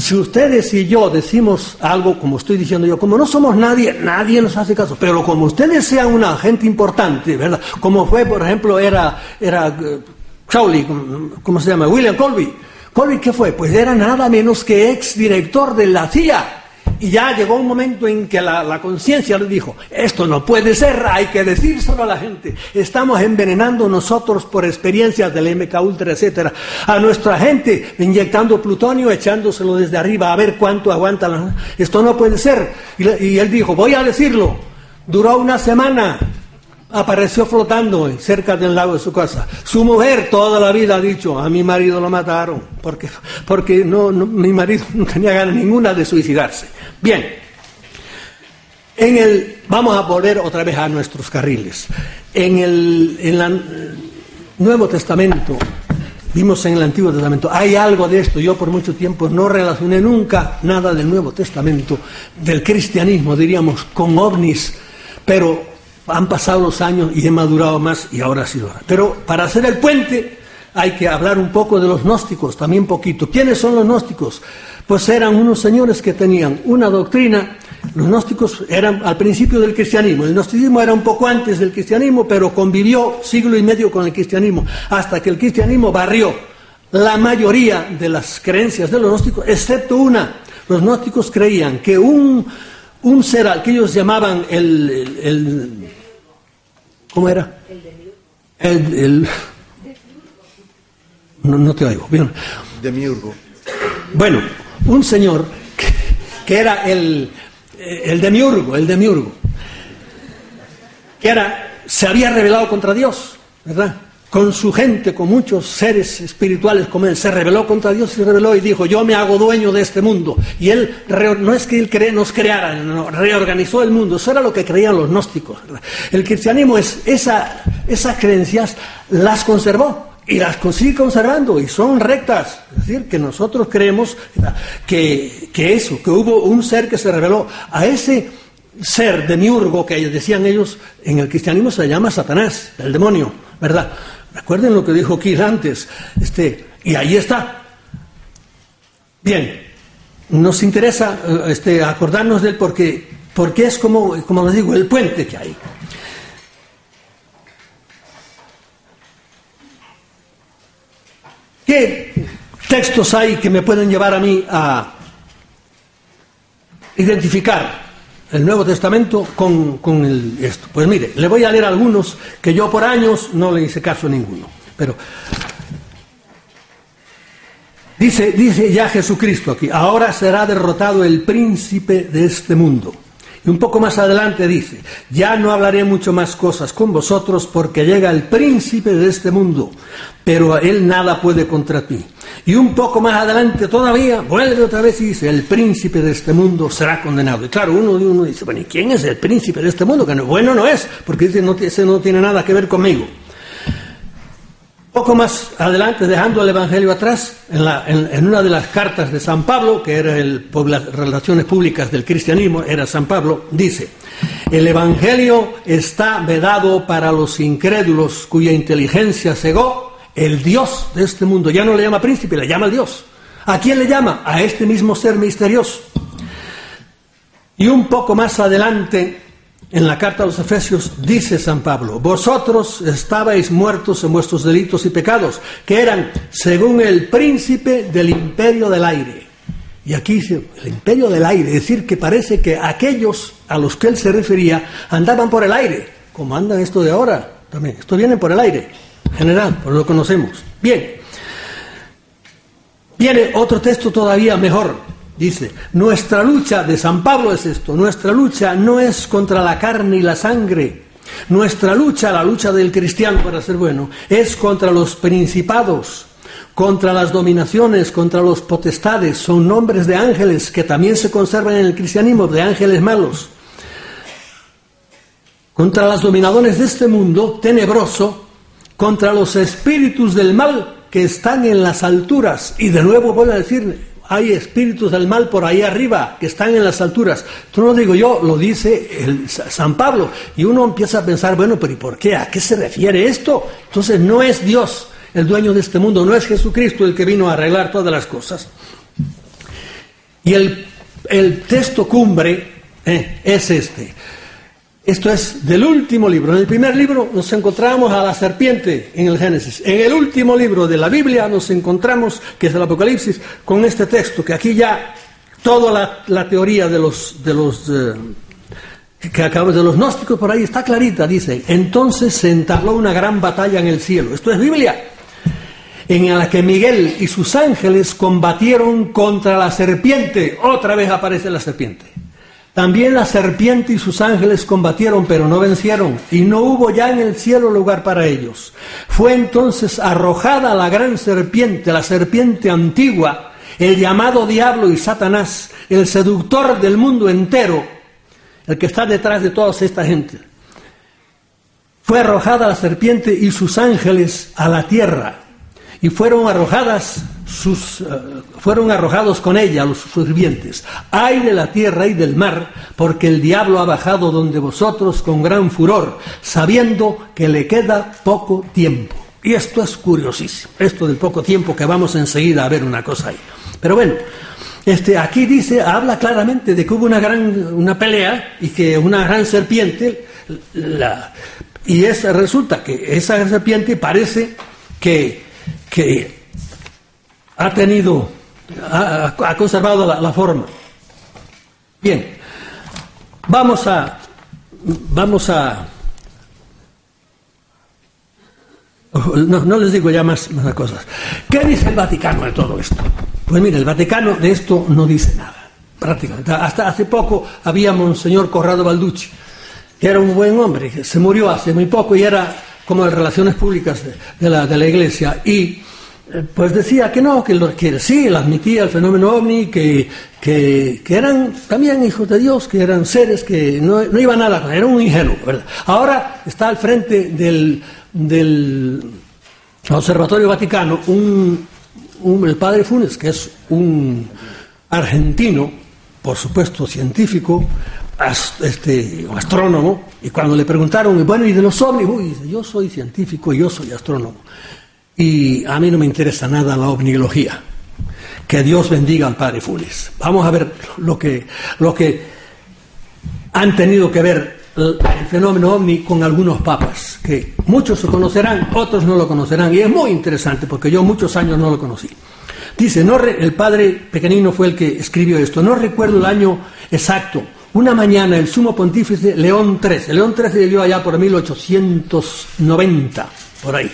si ustedes y yo decimos algo como estoy diciendo yo, como no somos nadie, nadie nos hace caso, pero como ustedes sean una gente importante, ¿verdad? Como fue, por ejemplo, era, era uh, Crowley, ¿cómo se llama? William Colby. Colby, ¿qué fue? Pues era nada menos que ex director de la CIA. Y ya llegó un momento en que la, conciencia le dijo, esto no puede ser, hay que decírselo a la gente. Estamos envenenando nosotros por experiencias del MK Ultra, etcétera, a nuestra gente, inyectando plutonio, echándoselo desde arriba a ver cuánto aguanta. Esto no puede ser. y él dijo, voy a decirlo. Duró una semana, apareció flotando cerca del lago de su casa. Su mujer toda la vida ha dicho, a mi marido lo mataron, porque, porque no, mi marido no tenía ganas ninguna de suicidarse. Bien, en el, vamos a volver otra vez a nuestros carriles. En el, en el Nuevo Testamento, vimos en el Antiguo Testamento, hay algo de esto. Yo por mucho tiempo no relacioné nunca nada del Nuevo Testamento, del cristianismo, diríamos, con ovnis, pero han pasado los años y he madurado más y ahora sí lo Pero para hacer el puente hay que hablar un poco de los gnósticos, también poquito. ¿Quiénes son los gnósticos? Pues eran unos señores que tenían una doctrina. Los gnósticos eran al principio del cristianismo. El gnosticismo era un poco antes del cristianismo, pero convivió siglo y medio con el cristianismo, hasta que el cristianismo barrió la mayoría de las creencias de los gnósticos, excepto una. Los gnósticos creían que un, un ser al que ellos llamaban el ¿Cómo era? El, el no, no, te oigo. Bien. Demiurgo. Bueno, un señor que, era el, el demiurgo, el demiurgo, que era, se había revelado contra Dios, ¿verdad? Con su gente, con muchos seres espirituales como él, se rebeló contra Dios y reveló y dijo, yo me hago dueño de este mundo. Y él, no es que él nos creara, no, reorganizó el mundo, eso era lo que creían los gnósticos. El cristianismo es esa, esas creencias las conservó y las sigue conservando y son rectas. Es decir, que nosotros creemos que, que eso, que hubo un ser que se reveló a ese ser demiurgo que decían ellos, en el cristianismo se llama Satanás, el demonio, ¿verdad? Recuerden lo que dijo Kiel antes, este, y ahí está. Bien, nos interesa eh, este, acordarnos de él porque, porque es como, como les digo, el puente que hay. ¿Qué textos hay que me pueden llevar a mí a identificar el Nuevo Testamento con, con el, esto. Pues mire, le voy a leer algunos que yo por años no le hice caso a ninguno. Pero dice, dice ya Jesucristo aquí, ahora será derrotado el príncipe de este mundo. Y un poco más adelante dice, ya no hablaré mucho más cosas con vosotros porque llega el príncipe de este mundo, pero él nada puede contra ti. Y un poco más adelante todavía vuelve otra vez y dice, el príncipe de este mundo será condenado. Y claro, uno, uno dice, bueno, ¿y quién es el príncipe de este mundo? Que no, bueno no es, porque dice, no, ese no tiene nada que ver conmigo. Poco más adelante, dejando el Evangelio atrás, en, una de las cartas de San Pablo, que era el, las relaciones públicas del cristianismo, era San Pablo, dice, el Evangelio está vedado para los incrédulos cuya inteligencia cegó el Dios de este mundo. Ya no le llama príncipe, le llama Dios. ¿A quién le llama? A este mismo ser misterioso. Y un poco más adelante, en la carta a los Efesios dice San Pablo, vosotros estabais muertos en vuestros delitos y pecados, que eran según el príncipe del imperio del aire. Y aquí dice, el imperio del aire, es decir, que parece que aquellos a los que él se refería andaban por el aire, como andan esto de ahora también. Esto viene por el aire, en general, por lo conocemos. Bien, viene otro texto todavía mejor, Dice, nuestra lucha de San Pablo es esto, nuestra lucha no es contra la carne y la sangre, nuestra lucha, la lucha del cristiano para ser bueno, es contra los principados, contra las dominaciones, contra los potestades, son nombres de ángeles que también se conservan en el cristianismo, de ángeles malos, contra las dominaciones de este mundo tenebroso, contra los espíritus del mal que están en las alturas, y de nuevo voy a decir, hay espíritus del mal por ahí arriba que están en las alturas. Esto no lo digo yo, lo dice San Pablo. Y uno empieza a pensar, bueno, pero ¿y por qué? ¿A qué se refiere esto? Entonces no es Dios el dueño de este mundo, no es Jesucristo el que vino a arreglar todas las cosas. Y el, texto cumbre eh, es este. Esto es del último libro. En el primer libro nos encontramos a la serpiente en el Génesis. En el último libro de la Biblia nos encontramos, que es el Apocalipsis, con este texto, que aquí ya toda la, teoría de los, de los eh, que acabamos de los gnósticos por ahí está clarita, dice, entonces se entabló una gran batalla en el cielo. Esto es Biblia, en la que Miguel y sus ángeles combatieron contra la serpiente. Otra vez aparece la serpiente. También la serpiente y sus ángeles combatieron, pero no vencieron, y no hubo ya en el cielo lugar para ellos. Fue entonces arrojada la gran serpiente, la serpiente antigua, el llamado diablo y Satanás, el seductor del mundo entero, el que está detrás de toda esta gente. Fue arrojada la serpiente y sus ángeles a la tierra, y fueron arrojadas sus, eh, fueron arrojados con ella los sirvientes. Ay de la tierra y del mar, porque el diablo ha bajado donde vosotros con gran furor, sabiendo que le queda poco tiempo. Y esto es curiosísimo, esto del poco tiempo que vamos enseguida a ver una cosa ahí. Pero bueno, este, aquí dice, habla claramente de que hubo una gran una pelea y que una gran serpiente, y es, resulta que esa serpiente parece que, que ha tenido, ha, conservado la, forma. Bien, vamos a, vamos a, no, les digo ya más, más cosas. ¿Qué dice el Vaticano de todo esto? Pues mire, el Vaticano de esto no dice nada, prácticamente. Hasta hace poco había Monseñor Corrado Balducci, que era un buen hombre, que se murió hace muy poco y era como de relaciones públicas de, la, de la Iglesia. Y pues decía que no, que, lo, que sí, él admitía el fenómeno ovni, que, que, eran también hijos de Dios, que eran seres que no, iban a la... era un ingenuo, ¿verdad? Ahora está al frente del, Observatorio Vaticano un, el padre Funes, que es un argentino, por supuesto científico, este, astrónomo, y cuando le preguntaron, bueno, ¿y de los ovnis? Uy, yo soy científico yo soy astrónomo. Y a mí no me interesa nada la ovnilogía. Que Dios bendiga al Padre Funes. Vamos a ver lo que, lo que han tenido que ver el fenómeno ovni con algunos papas, que muchos lo conocerán, otros no lo conocerán, y es muy interesante porque yo muchos años no lo conocí. Dice, no el padre pequeñino fue el que escribió esto, no recuerdo el año exacto, una mañana el sumo pontífice León XIII, León XIII vivió allá por 1890, por ahí,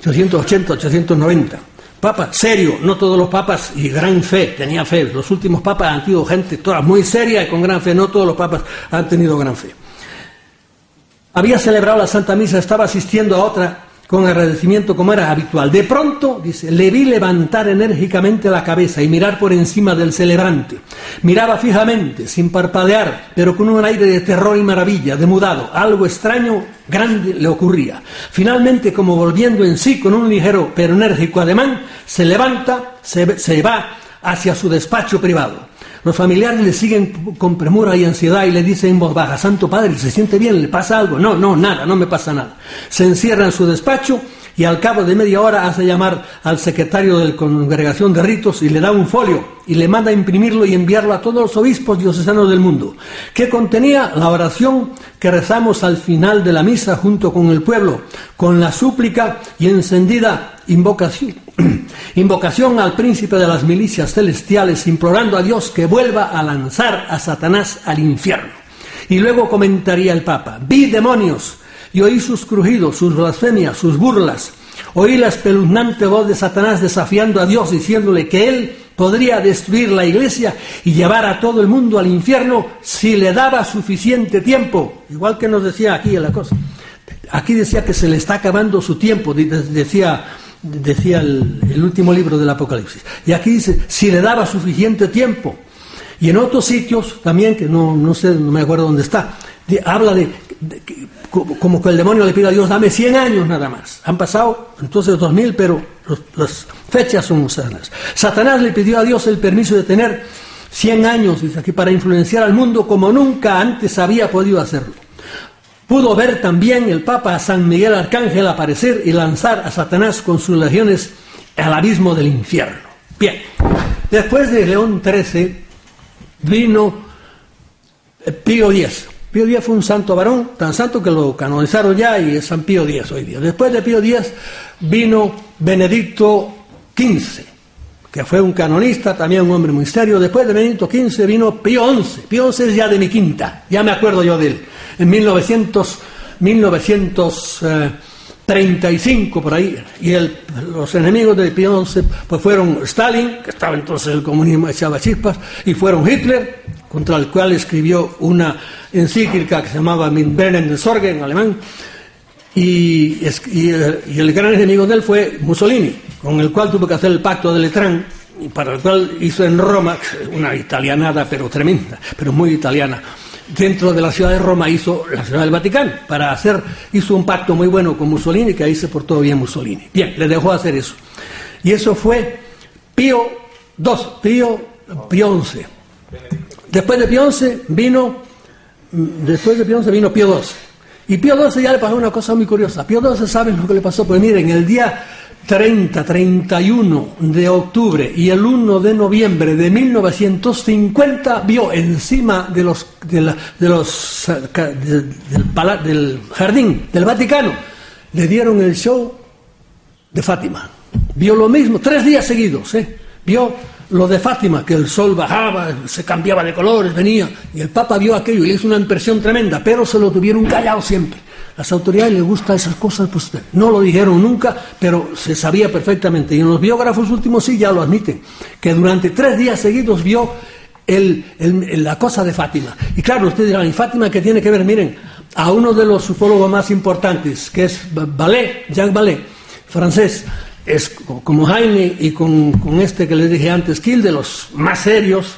880, 890. Papa serio, no todos los papas y gran fe, tenía fe. Los últimos papas han sido gente toda muy seria y con gran fe, no todos los papas han tenido gran fe. Había celebrado la Santa Misa, estaba asistiendo a otra con agradecimiento como era habitual. De pronto, dice, le vi levantar enérgicamente la cabeza y mirar por encima del celebrante. Miraba fijamente, sin parpadear, pero con un aire de terror y maravilla, demudado. Algo extraño, grande le ocurría. Finalmente, como volviendo en sí con un ligero pero enérgico ademán, se levanta, se, se va hacia su despacho privado. Los familiares le siguen con premura y ansiedad y le dicen en voz baja, Santo Padre, ¿se siente bien? ¿Le pasa algo? No, no, nada, no me pasa nada. Se encierra en su despacho y al cabo de media hora hace llamar al secretario de la congregación de ritos y le da un folio y le manda imprimirlo y enviarlo a todos los obispos diocesanos del mundo, que contenía la oración que rezamos al final de la misa junto con el pueblo, con la súplica y encendida invocación, invocación al príncipe de las milicias celestiales, implorando a Dios que vuelva a lanzar a Satanás al infierno. Y luego comentaría el Papa, vi demonios y oí sus crujidos, sus blasfemias, sus burlas, oí la espeluznante voz de Satanás desafiando a Dios, diciéndole que él podría destruir la iglesia y llevar a todo el mundo al infierno si le daba suficiente tiempo, igual que nos decía aquí en la cosa. Aquí decía que se le está acabando su tiempo, decía decía el, último libro del Apocalipsis. Y aquí dice, si le daba suficiente tiempo. Y en otros sitios también, que no, no sé, no me acuerdo dónde está, habla de, como que el demonio le pide a Dios, dame 100 años nada más. Han pasado entonces 2000, pero las fechas son sanas. Satanás le pidió a Dios el permiso de tener 100 años, dice para influenciar al mundo como nunca antes había podido hacerlo. Pudo ver también el Papa San Miguel Arcángel aparecer y lanzar a Satanás con sus legiones al abismo del infierno. Bien, después de León XIII vino eh, Pío X. Pío X fue un santo varón, tan santo que lo canonizaron ya y es San Pío X hoy día. Después de Pío X vino Benedicto XV, que fue un canonista, también un hombre muy serio. Después de Benedicto XV vino Pío XI. Pío XI es ya de mi quinta, ya me acuerdo yo de él en 1900, 1935 por ahí, y los enemigos de Pío XI pues fueron Stalin, que estaba entonces el comunismo echaba chispas, y fueron Hitler, contra el cual escribió una encíclica que se llamaba Min Brennen Sorge en alemán, y, y, el gran enemigo de él fue Mussolini, con el cual tuvo que hacer el pacto de Letrán, y para el cual hizo en Roma una italianada, pero tremenda, pero muy italiana dentro de la ciudad de Roma hizo la ciudad del Vaticano para hacer hizo un pacto muy bueno con Mussolini que ahí se portó bien Mussolini. Bien le dejó hacer eso. Y eso fue Pío II Pío Pío XI después de Pío XI vino después de Pío XI vino Pío XII y Pío XII ya le pasó una cosa muy curiosa Pío XII saben lo que le pasó pues miren el día 30, 31 de octubre y el 1 de noviembre de 1950 vio encima de los, de, los del, del jardín del Vaticano, le dieron el show de Fátima. Vio lo mismo, tres días seguidos, ¿eh? vio lo de Fátima, que el sol bajaba, se cambiaba de colores, venía, y el Papa vio aquello y le hizo una impresión tremenda, pero se lo tuvieron callado siempre. Las autoridades les gustan esas cosas, pues no lo dijeron nunca, pero se sabía perfectamente. Y en los biógrafos últimos sí ya lo admiten, que durante tres días seguidos vio la cosa de Fátima. Y claro, ustedes dirán, ¿y Fátima qué tiene que ver? Miren, a uno de los ufólogos más importantes, que es Ballet, Jacques Ballet, francés, es como Jaime y con, este que les dije antes, Kill, de los más serios,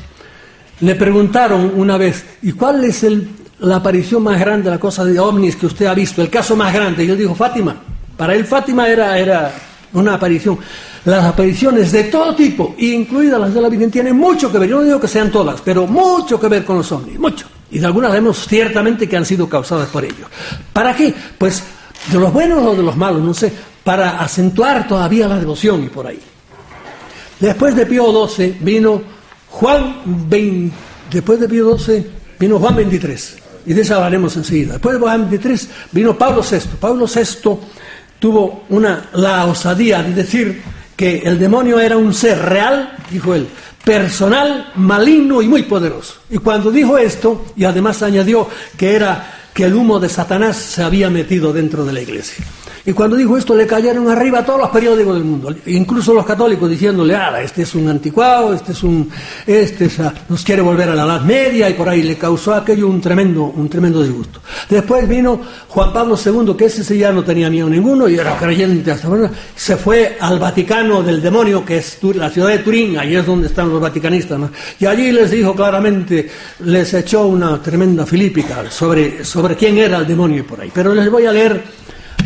le preguntaron una vez, ¿y cuál es el, la aparición más grande, la cosa de ovnis que usted ha visto, el caso más grande. Y él dijo, Fátima. Para él Fátima era, era una aparición. Las apariciones de todo tipo, incluidas las de la Virgen, tienen mucho que ver. Yo no digo que sean todas, pero mucho que ver con los ovnis, mucho. Y de algunas vemos ciertamente que han sido causadas por ellos. ¿Para qué? Pues de los buenos o de los malos, no sé, para acentuar todavía la devoción y por ahí. Después de Pío XII vino Juan 20, después de Pío XII vino Juan 23 y de eso hablaremos enseguida. Después de Juan 23 vino Pablo VI. Pablo VI tuvo una, la osadía de decir que el demonio era un ser real, dijo él, personal, maligno y muy poderoso. Y cuando dijo esto, y además añadió que era que el humo de Satanás se había metido dentro de la iglesia. Y cuando dijo esto le cayeron arriba todos los periódicos del mundo, incluso los católicos diciéndole, ah, este es un anticuado, este es un, este nos quiere volver a la Edad Media y por ahí le causó aquello un tremendo, un tremendo disgusto. Después vino Juan Pablo II, que ese sí ya no tenía miedo ninguno y era creyente hasta ahora, se fue al Vaticano del demonio, que es la ciudad de Turín, ahí es donde están los vaticanistas, y allí les dijo claramente, les echó una tremenda filípica sobre, sobre quién era el demonio y por ahí. Pero les voy a leer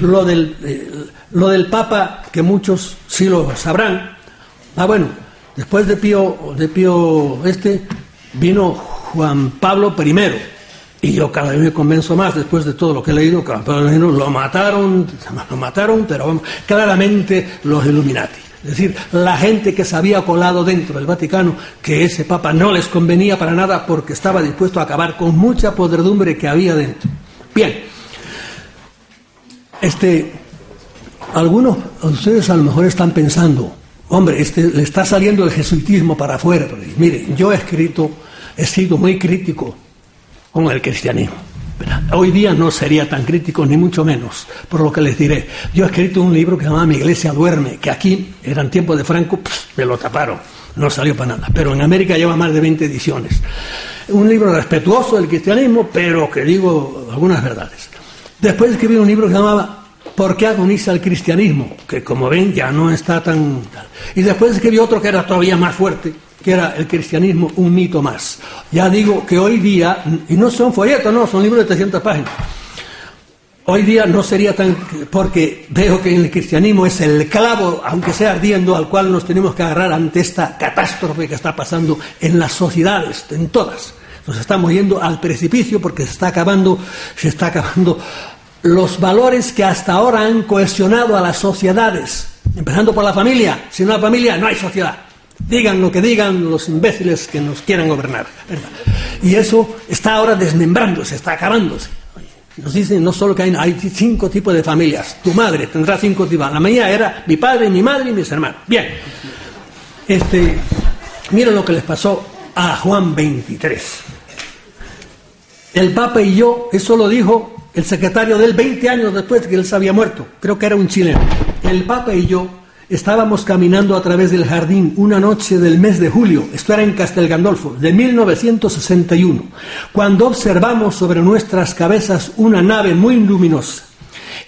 lo del, eh, lo del Papa, que muchos sí lo sabrán. Ah, bueno, después de Pío, de Pío este, vino Juan Pablo I. Y yo cada vez me convenzo más, después de todo lo que he leído, que lo mataron, lo mataron, pero claramente los Illuminati. Es decir, la gente que se había colado dentro del Vaticano, que ese Papa no les convenía para nada porque estaba dispuesto a acabar con mucha podredumbre que había dentro. Bien, este, algunos de ustedes a lo mejor están pensando, hombre, este, le está saliendo el jesuitismo para afuera. Pero, mire, yo he escrito, he sido muy crítico con el cristianismo. Hoy día no sería tan crítico, ni mucho menos, por lo que les diré. Yo he escrito un libro que se llama Mi iglesia duerme, que aquí, eran tiempos de Franco, me lo taparon, no salió para nada. Pero en América lleva más de 20 ediciones. Un libro respetuoso del cristianismo, pero que digo algunas verdades. Después escribí un libro que se llamaba ¿Por qué agoniza el cristianismo? Que como ven ya no está tan... Y después escribí otro que era todavía más fuerte, que era el cristianismo un mito más. Ya digo que hoy día, y no son folletos, no, son libros de 300 páginas. Hoy día no sería tan... porque veo que el cristianismo es el clavo, aunque sea ardiendo, al cual nos tenemos que agarrar ante esta catástrofe que está pasando en las sociedades, en todas. Nos estamos yendo al precipicio porque se está acabando, se está acabando los valores que hasta ahora han cohesionado a las sociedades, empezando por la familia. Sin una familia no hay sociedad. Digan lo que digan los imbéciles que nos quieran gobernar. Y eso está ahora desmembrándose, está acabándose. Nos dicen no solo que hay, hay cinco tipos de familias. Tu madre tendrá cinco tipos. La mía era mi padre, mi madre y mis hermanos. Bien. Este, miren lo que les pasó a Juan 23. El Papa y yo, eso lo dijo el secretario de él 20 años después de que él se había muerto. Creo que era un chileno. El Papa y yo estábamos caminando a través del jardín una noche del mes de julio, esto era en Castel Gandolfo, de 1961, cuando observamos sobre nuestras cabezas una nave muy luminosa.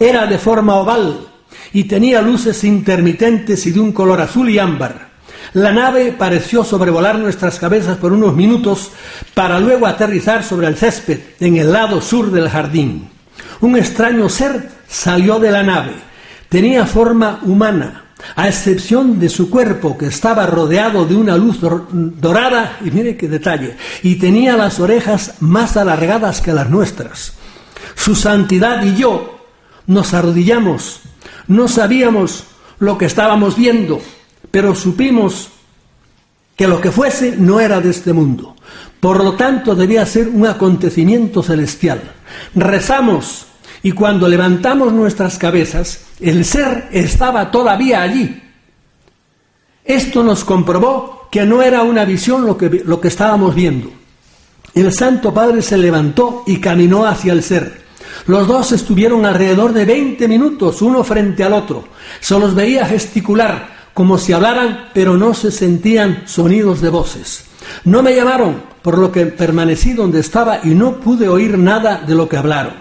Era de forma oval y tenía luces intermitentes y de un color azul y ámbar. La nave pareció sobrevolar nuestras cabezas por unos minutos para luego aterrizar sobre el césped en el lado sur del jardín. Un extraño ser salió de la nave. Tenía forma humana, a excepción de su cuerpo que estaba rodeado de una luz dorada, y mire qué detalle, y tenía las orejas más alargadas que las nuestras. Su santidad y yo nos arrodillamos, no sabíamos lo que estábamos viendo, pero supimos que lo que fuese no era de este mundo. Por lo tanto, debía ser un acontecimiento celestial. Rezamos y cuando levantamos nuestras cabezas, el ser estaba todavía allí. Esto nos comprobó que no era una visión lo que, lo que estábamos viendo. El Santo Padre se levantó y caminó hacia el ser. Los dos estuvieron alrededor de 20 minutos, uno frente al otro. Se los veía gesticular, como si hablaran, pero no se sentían sonidos de voces. No me llamaron, por lo que permanecí donde estaba y no pude oír nada de lo que hablaron.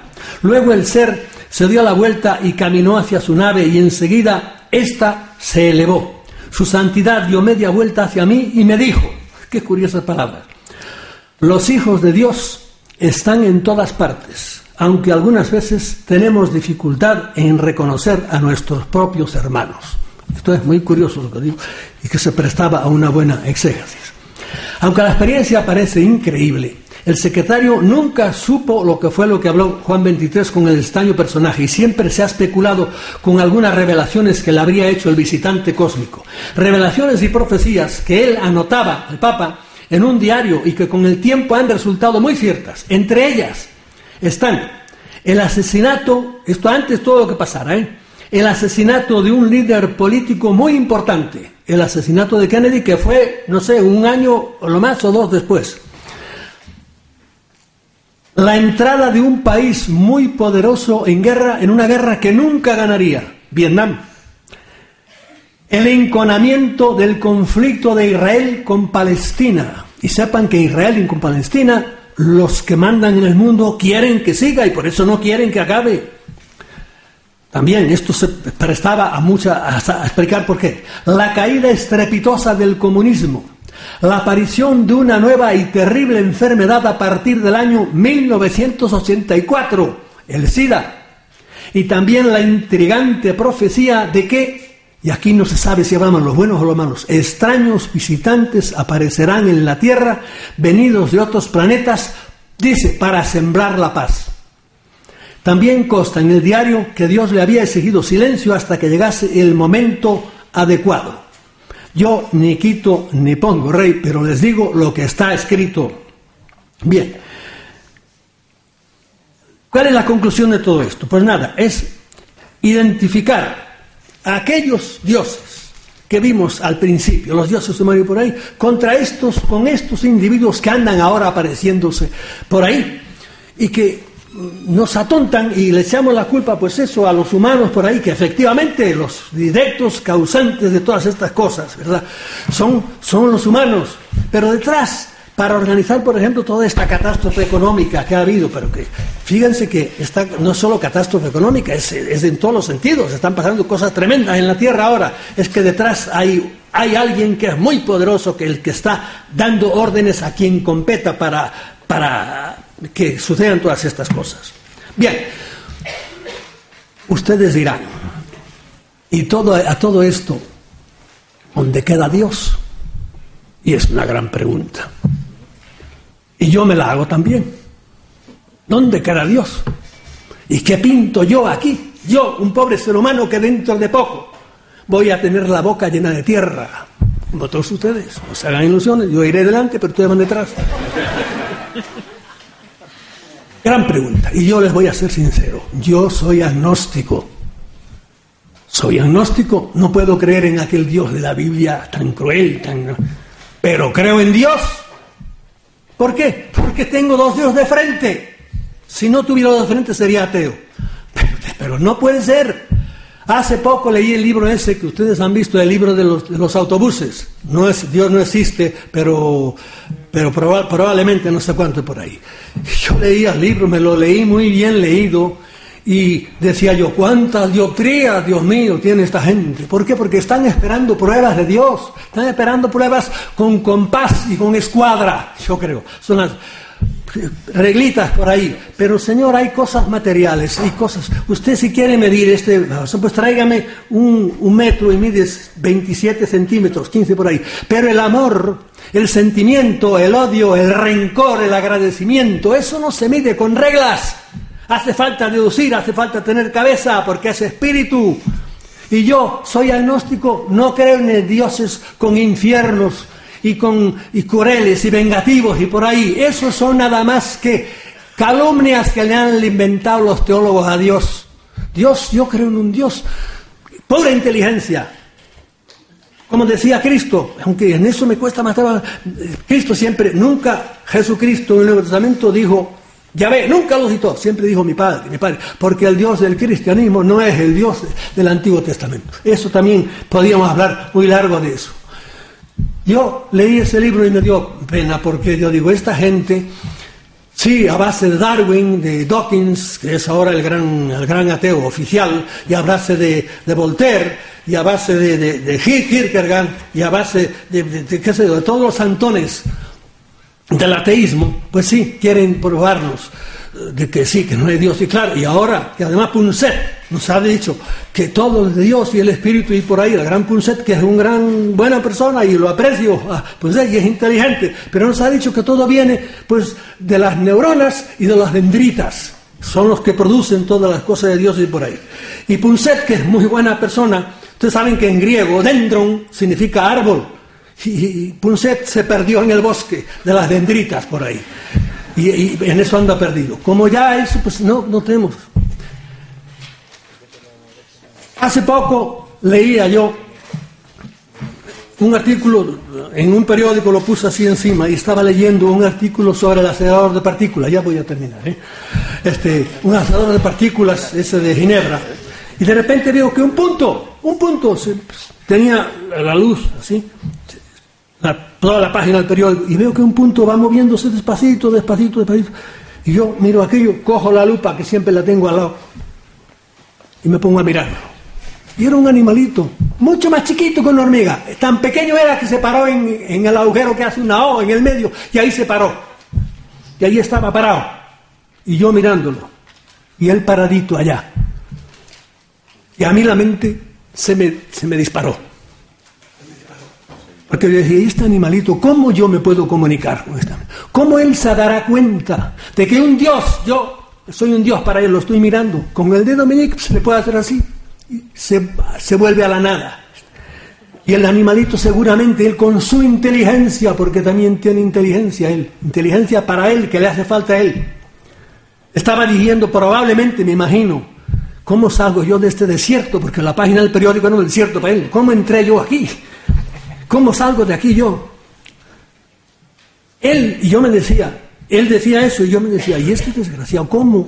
Luego el ser se dio la vuelta y caminó hacia su nave y enseguida ésta se elevó. Su santidad dio media vuelta hacia mí y me dijo, qué curiosas palabras, los hijos de Dios están en todas partes, aunque algunas veces tenemos dificultad en reconocer a nuestros propios hermanos. Esto es muy curioso lo que digo y que se prestaba a una buena exégesis. Aunque la experiencia parece increíble, el secretario nunca supo lo que fue lo que habló Juan 23 con el extraño personaje y siempre se ha especulado con algunas revelaciones que le habría hecho el visitante cósmico. Revelaciones y profecías que él anotaba, el Papa, en un diario y que con el tiempo han resultado muy ciertas. Entre ellas están el asesinato, esto antes todo lo que pasara, ¿eh? El asesinato de un líder político muy importante, el asesinato de Kennedy, que fue, no sé, un año o lo más o dos después. la entrada de un país muy poderoso en guerra, en una guerra que nunca ganaría, Vietnam. El enconamiento del conflicto de Israel con Palestina. Y sepan que Israel y con Palestina, los que mandan en el mundo quieren que siga y por eso no quieren que acabe. También esto se prestaba a, mucha, a explicar por qué. La caída estrepitosa del comunismo la aparición de una nueva y terrible enfermedad a partir del año 1984, el SIDA, y también la intrigante profecía de que, y aquí no se sabe si hablan los buenos o los malos, extraños visitantes aparecerán en la Tierra, venidos de otros planetas, dice, para sembrar la paz. También consta en el diario que Dios le había exigido silencio hasta que llegase el momento adecuado. Yo ni quito ni pongo rey, pero les digo lo que está escrito. Bien. ¿Cuál es la conclusión de todo esto? Pues nada, es identificar a aquellos dioses que vimos al principio, los dioses de Mario por ahí, contra estos, con estos individuos que andan ahora apareciéndose por ahí y que nos atontan y le echamos la culpa, pues eso, a los humanos por ahí, que efectivamente los directos causantes de todas estas cosas, ¿verdad? Son, son los humanos. Pero detrás, para organizar, por ejemplo, toda esta catástrofe económica que ha habido, pero que fíjense que esta, no es solo catástrofe económica, es, es en todos los sentidos, están pasando cosas tremendas en la Tierra ahora, es que detrás hay, hay alguien que es muy poderoso, que el que está dando órdenes a quien competa para, para que sucedan todas estas cosas. Bien, ustedes dirán, y todo, a todo esto, ¿dónde queda Dios? Y es una gran pregunta. Y yo me la hago también. ¿Dónde queda Dios? ¿Y qué pinto yo aquí? Yo, un pobre ser humano que dentro de poco voy a tener la boca llena de tierra. Como todos ustedes, no se hagan ilusiones, yo iré delante, pero ustedes van detrás. Gran pregunta. Y yo les voy a ser sincero. Yo soy agnóstico. Soy agnóstico. No puedo creer en aquel Dios de la Biblia tan cruel, tan... Pero creo en Dios. ¿Por qué? Porque tengo dos dioses de frente. Si no tuviera dos de frente sería ateo. Pero, no puede ser. Hace poco leí el libro ese que ustedes han visto, el libro de los, autobuses. Dios no existe, pero pero probablemente no sé cuánto por ahí. Yo leía el libro, me lo leí muy bien leído y decía yo, ¿cuántas dioptrías, Dios mío, tiene esta gente? ¿Por qué? Porque están esperando pruebas de Dios, están esperando pruebas con compás y con escuadra, yo creo. Son las reglitas por ahí. Pero Señor, hay cosas materiales, hay cosas. Usted si quiere medir este pues tráigame un, un metro y mides 27 centímetros, 15 por ahí. Pero el amor, el sentimiento, el odio, el rencor, el agradecimiento, eso no se mide con reglas. Hace falta deducir, hace falta tener cabeza, porque es espíritu. Y yo soy agnóstico, no creo en dioses con infiernos, y con y crueles y vengativos y por ahí. Esos son nada más que calumnias que le han inventado los teólogos a Dios. Dios, yo creo en un Dios. Pobre inteligencia. Como decía Cristo, aunque en eso me cuesta matar Cristo siempre, nunca Jesucristo en el Nuevo Testamento dijo, ya ve, nunca lo citó, siempre dijo mi padre, mi padre, porque el Dios del cristianismo no es el Dios del Antiguo Testamento. Eso también podríamos hablar muy largo de eso. Yo leí ese libro y me dio pena porque yo digo, esta gente, sí, a base de Darwin, de Dawkins, que es ahora el gran, el gran ateo oficial, y a base de, Voltaire, y a base de, de, de Kierkegaard, y a base de, qué sé de todos los antones del ateísmo, pues sí, quieren probarnos de que sí, que no hay Dios. Y claro, y ahora, que además Punset nos ha dicho que todo Dios y el Espíritu y por ahí, la gran Punset, que es una gran buena persona y lo aprecio, ah, pues y es inteligente, pero nos ha dicho que todo viene pues de las neuronas y de las dendritas. Son los que producen todas las cosas de Dios y por ahí. Y Punset, que es muy buena persona, ustedes saben que en griego dendron significa árbol. Y Punset se perdió en el bosque de las dendritas por ahí. Y, en eso anda perdido. Como ya eso, pues no, no tenemos. Hace poco leía yo un artículo, en un periódico lo puse así encima y estaba leyendo un artículo sobre el acelerador de partículas, ya voy a terminar, ¿eh? este, un acelerador de partículas, ese de Ginebra, y de repente veo que un punto, un punto, se, tenía la luz así, toda la página del periódico, y veo que un punto va moviéndose despacito, despacito, despacito, y yo miro aquello, cojo la lupa que siempre la tengo al lado, y me pongo a mirarlo. Y era un animalito, mucho más chiquito que una hormiga. Tan pequeño era que se paró en, el agujero que hace una O en el medio, y ahí se paró. Y ahí estaba parado. Y yo mirándolo. Y él paradito allá. Y a mí la mente se me, se me disparó. Porque yo decía, este animalito, ¿cómo yo me puedo comunicar con este ¿Cómo él se dará cuenta de que un Dios, yo soy un Dios para él, lo estoy mirando, con el dedo meñique se le puede hacer así? Se, se vuelve a la nada. Y el animalito seguramente, él con su inteligencia, porque también tiene inteligencia él, inteligencia para él, que le hace falta a él, estaba diciendo probablemente, me imagino, ¿cómo salgo yo de este desierto? Porque la página del periódico era un desierto para él. ¿Cómo entré yo aquí? ¿Cómo salgo de aquí yo? Él, y yo me decía, él decía eso y yo me decía, ¿y este desgraciado cómo?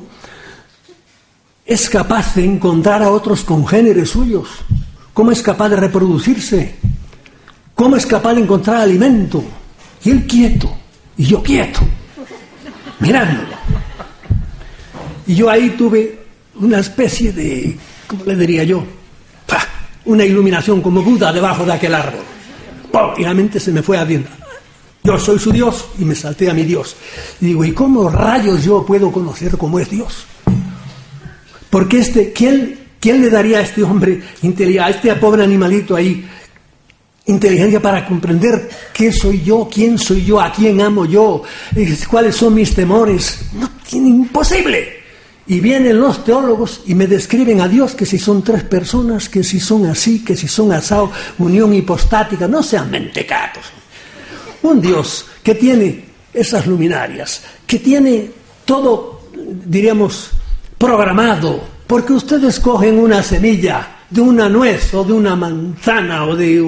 Es capaz de encontrar a otros congéneres suyos, cómo es capaz de reproducirse, cómo es capaz de encontrar alimento. Y él quieto, y yo quieto, mirándolo. Y yo ahí tuve una especie de, ¿cómo le diría yo? Una iluminación como Buda debajo de aquel árbol. Y la mente se me fue adentro. Yo soy su Dios y me salté a mi Dios. Y digo, ¿y cómo rayos yo puedo conocer cómo es Dios? Porque este, ¿quién, ¿quién le daría a este hombre, a este pobre animalito ahí, inteligencia para comprender qué soy yo, quién soy yo, a quién amo yo, cuáles son mis temores? No, tiene imposible. Y vienen los teólogos y me describen a Dios que si son tres personas, que si son así, que si son asado, unión hipostática, no sean mentecatos. Un Dios que tiene esas luminarias, que tiene todo, diríamos, programado, porque ustedes cogen una semilla de una nuez o de una manzana o de,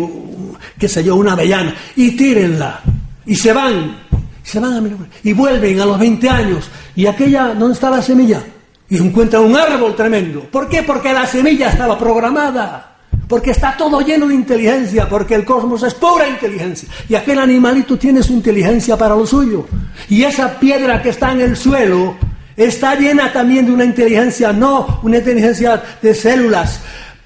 qué sé yo, una avellana y tírenla y se van, se van a y vuelven a los 20 años y aquella, ¿dónde está la semilla? Y encuentran un árbol tremendo. ¿Por qué? Porque la semilla estaba programada. Porque está todo lleno de inteligencia, porque el cosmos es pura inteligencia. Y aquel animalito tiene su inteligencia para lo suyo. Y esa piedra que está en el suelo Está llena también de una inteligencia, no una inteligencia de células,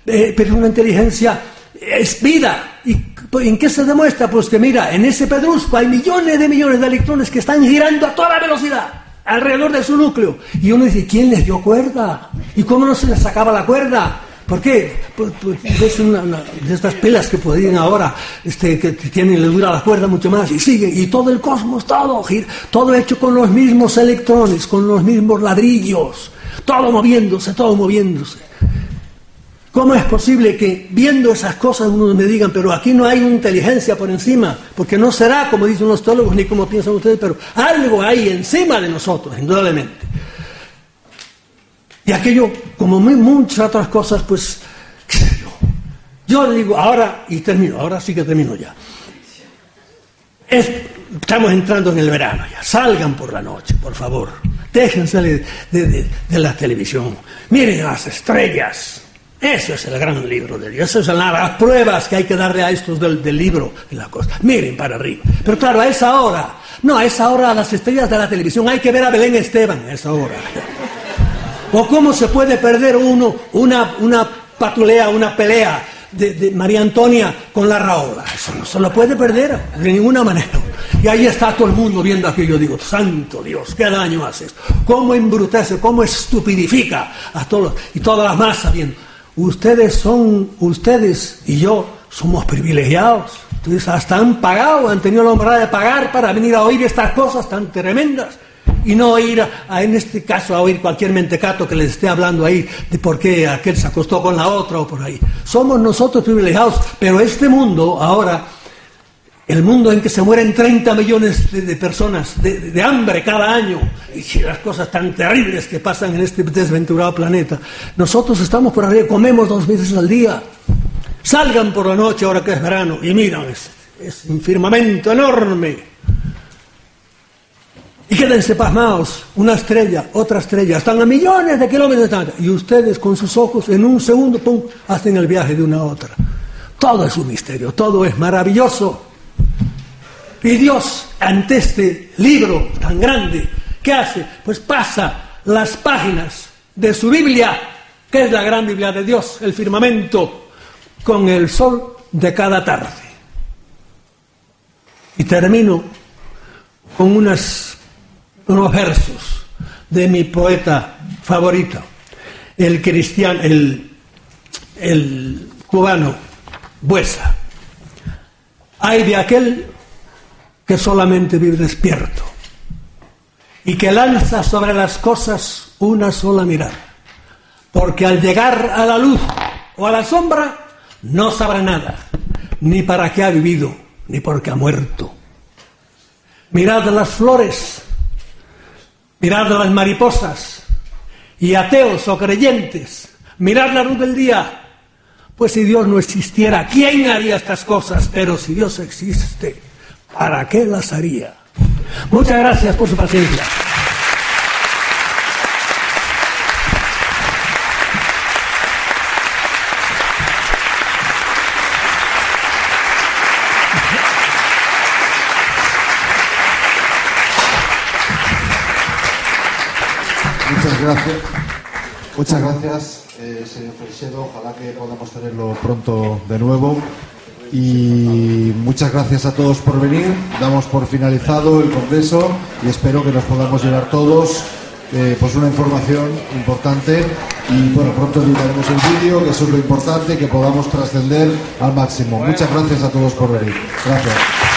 eh, pero una inteligencia es vida. ¿Y en qué se demuestra? Pues que mira, en ese pedrusco hay millones de millones de electrones que están girando a toda velocidad alrededor de su núcleo. Y uno dice, ¿quién les dio cuerda? ¿Y cómo no se les sacaba la cuerda? ¿Por qué? Pues, pues es una, de estas pilas que podrían ahora, este, que tienen, le dura la cuerda mucho más y sigue, y todo el cosmos, todo, todo hecho con los mismos electrones, con los mismos ladrillos, todo moviéndose, todo moviéndose. ¿Cómo es posible que viendo esas cosas uno me digan, pero aquí no hay inteligencia por encima? Porque no será como dicen los teólogos ni como piensan ustedes, pero algo hay encima de nosotros, indudablemente. Y aquello, como muchas otras cosas, pues, qué sé yo. Yo digo, ahora, y termino, ahora sí que termino ya. estamos entrando en el verano ya. Salgan por la noche, por favor. Déjense de, la televisión. Miren las estrellas. Eso es el gran libro de Dios. Esas son las pruebas que hay que darle a estos del, del libro de la cosa. Miren para arriba. Pero claro, a esa hora, no, a esa hora las estrellas de la televisión hay que ver a Belén Esteban, a esa hora. ¿O cómo se puede perder uno una, una patulea, una pelea de, María Antonia con la Raola? Eso no se lo puede perder de ninguna manera. Y ahí está todo el mundo viendo aquello. Digo, santo Dios, qué daño haces. Cómo embrutece, cómo estupidifica a todos. Y todas las masas viendo. Ustedes son, ustedes y yo somos privilegiados. Ustedes hasta han pagado, han tenido la honra de pagar para venir a oír estas cosas tan tremendas y no ir, a, en este caso, a oír cualquier mentecato que les esté hablando ahí de por qué aquel se acostó con la otra o por ahí. Somos nosotros privilegiados, pero este mundo ahora, el mundo en que se mueren 30 millones de, personas de, hambre cada año y las cosas tan terribles que pasan en este desventurado planeta, nosotros estamos por arriba, comemos dos veces al día. Salgan por la noche ahora que es verano y miran, es, es un firmamento enorme. Y quédense pasmados, una estrella, otra estrella, están a millones de kilómetros y ustedes con sus ojos en un segundo, pum, hacen el viaje de una a otra. Todo es un misterio, todo es maravilloso. Y Dios, ante este libro tan grande, ¿qué hace? Pues pasa las páginas de su Biblia, que es la gran Biblia de Dios, el firmamento, con el sol de cada tarde. Y termino con unas, unos versos de mi poeta favorito, el cristiano, el, el cubano Buesa. Hay de aquel que solamente vive despierto y que lanza sobre las cosas una sola mirada, porque al llegar a la luz o a la sombra no sabrá nada, ni para qué ha vivido, ni por qué ha muerto. Mirad las flores, mirad las mariposas, y ateos o creyentes, mirad la luz del día, pues si Dios no existiera, ¿quién haría estas cosas? Pero si Dios existe, ¿para qué las haría? Muchas gracias por su paciencia. Muchas Muchas gracias, eh, señor Freixedo. Ojalá que podamos tenerlo pronto de nuevo. Y muchas gracias a todos por venir. Damos por finalizado el congreso y espero que nos podamos llevar todos eh, pues una información importante. Y bueno, pronto editaremos el vídeo, que eso es lo importante, que podamos trascender al máximo. Muchas gracias a todos por venir. Gracias.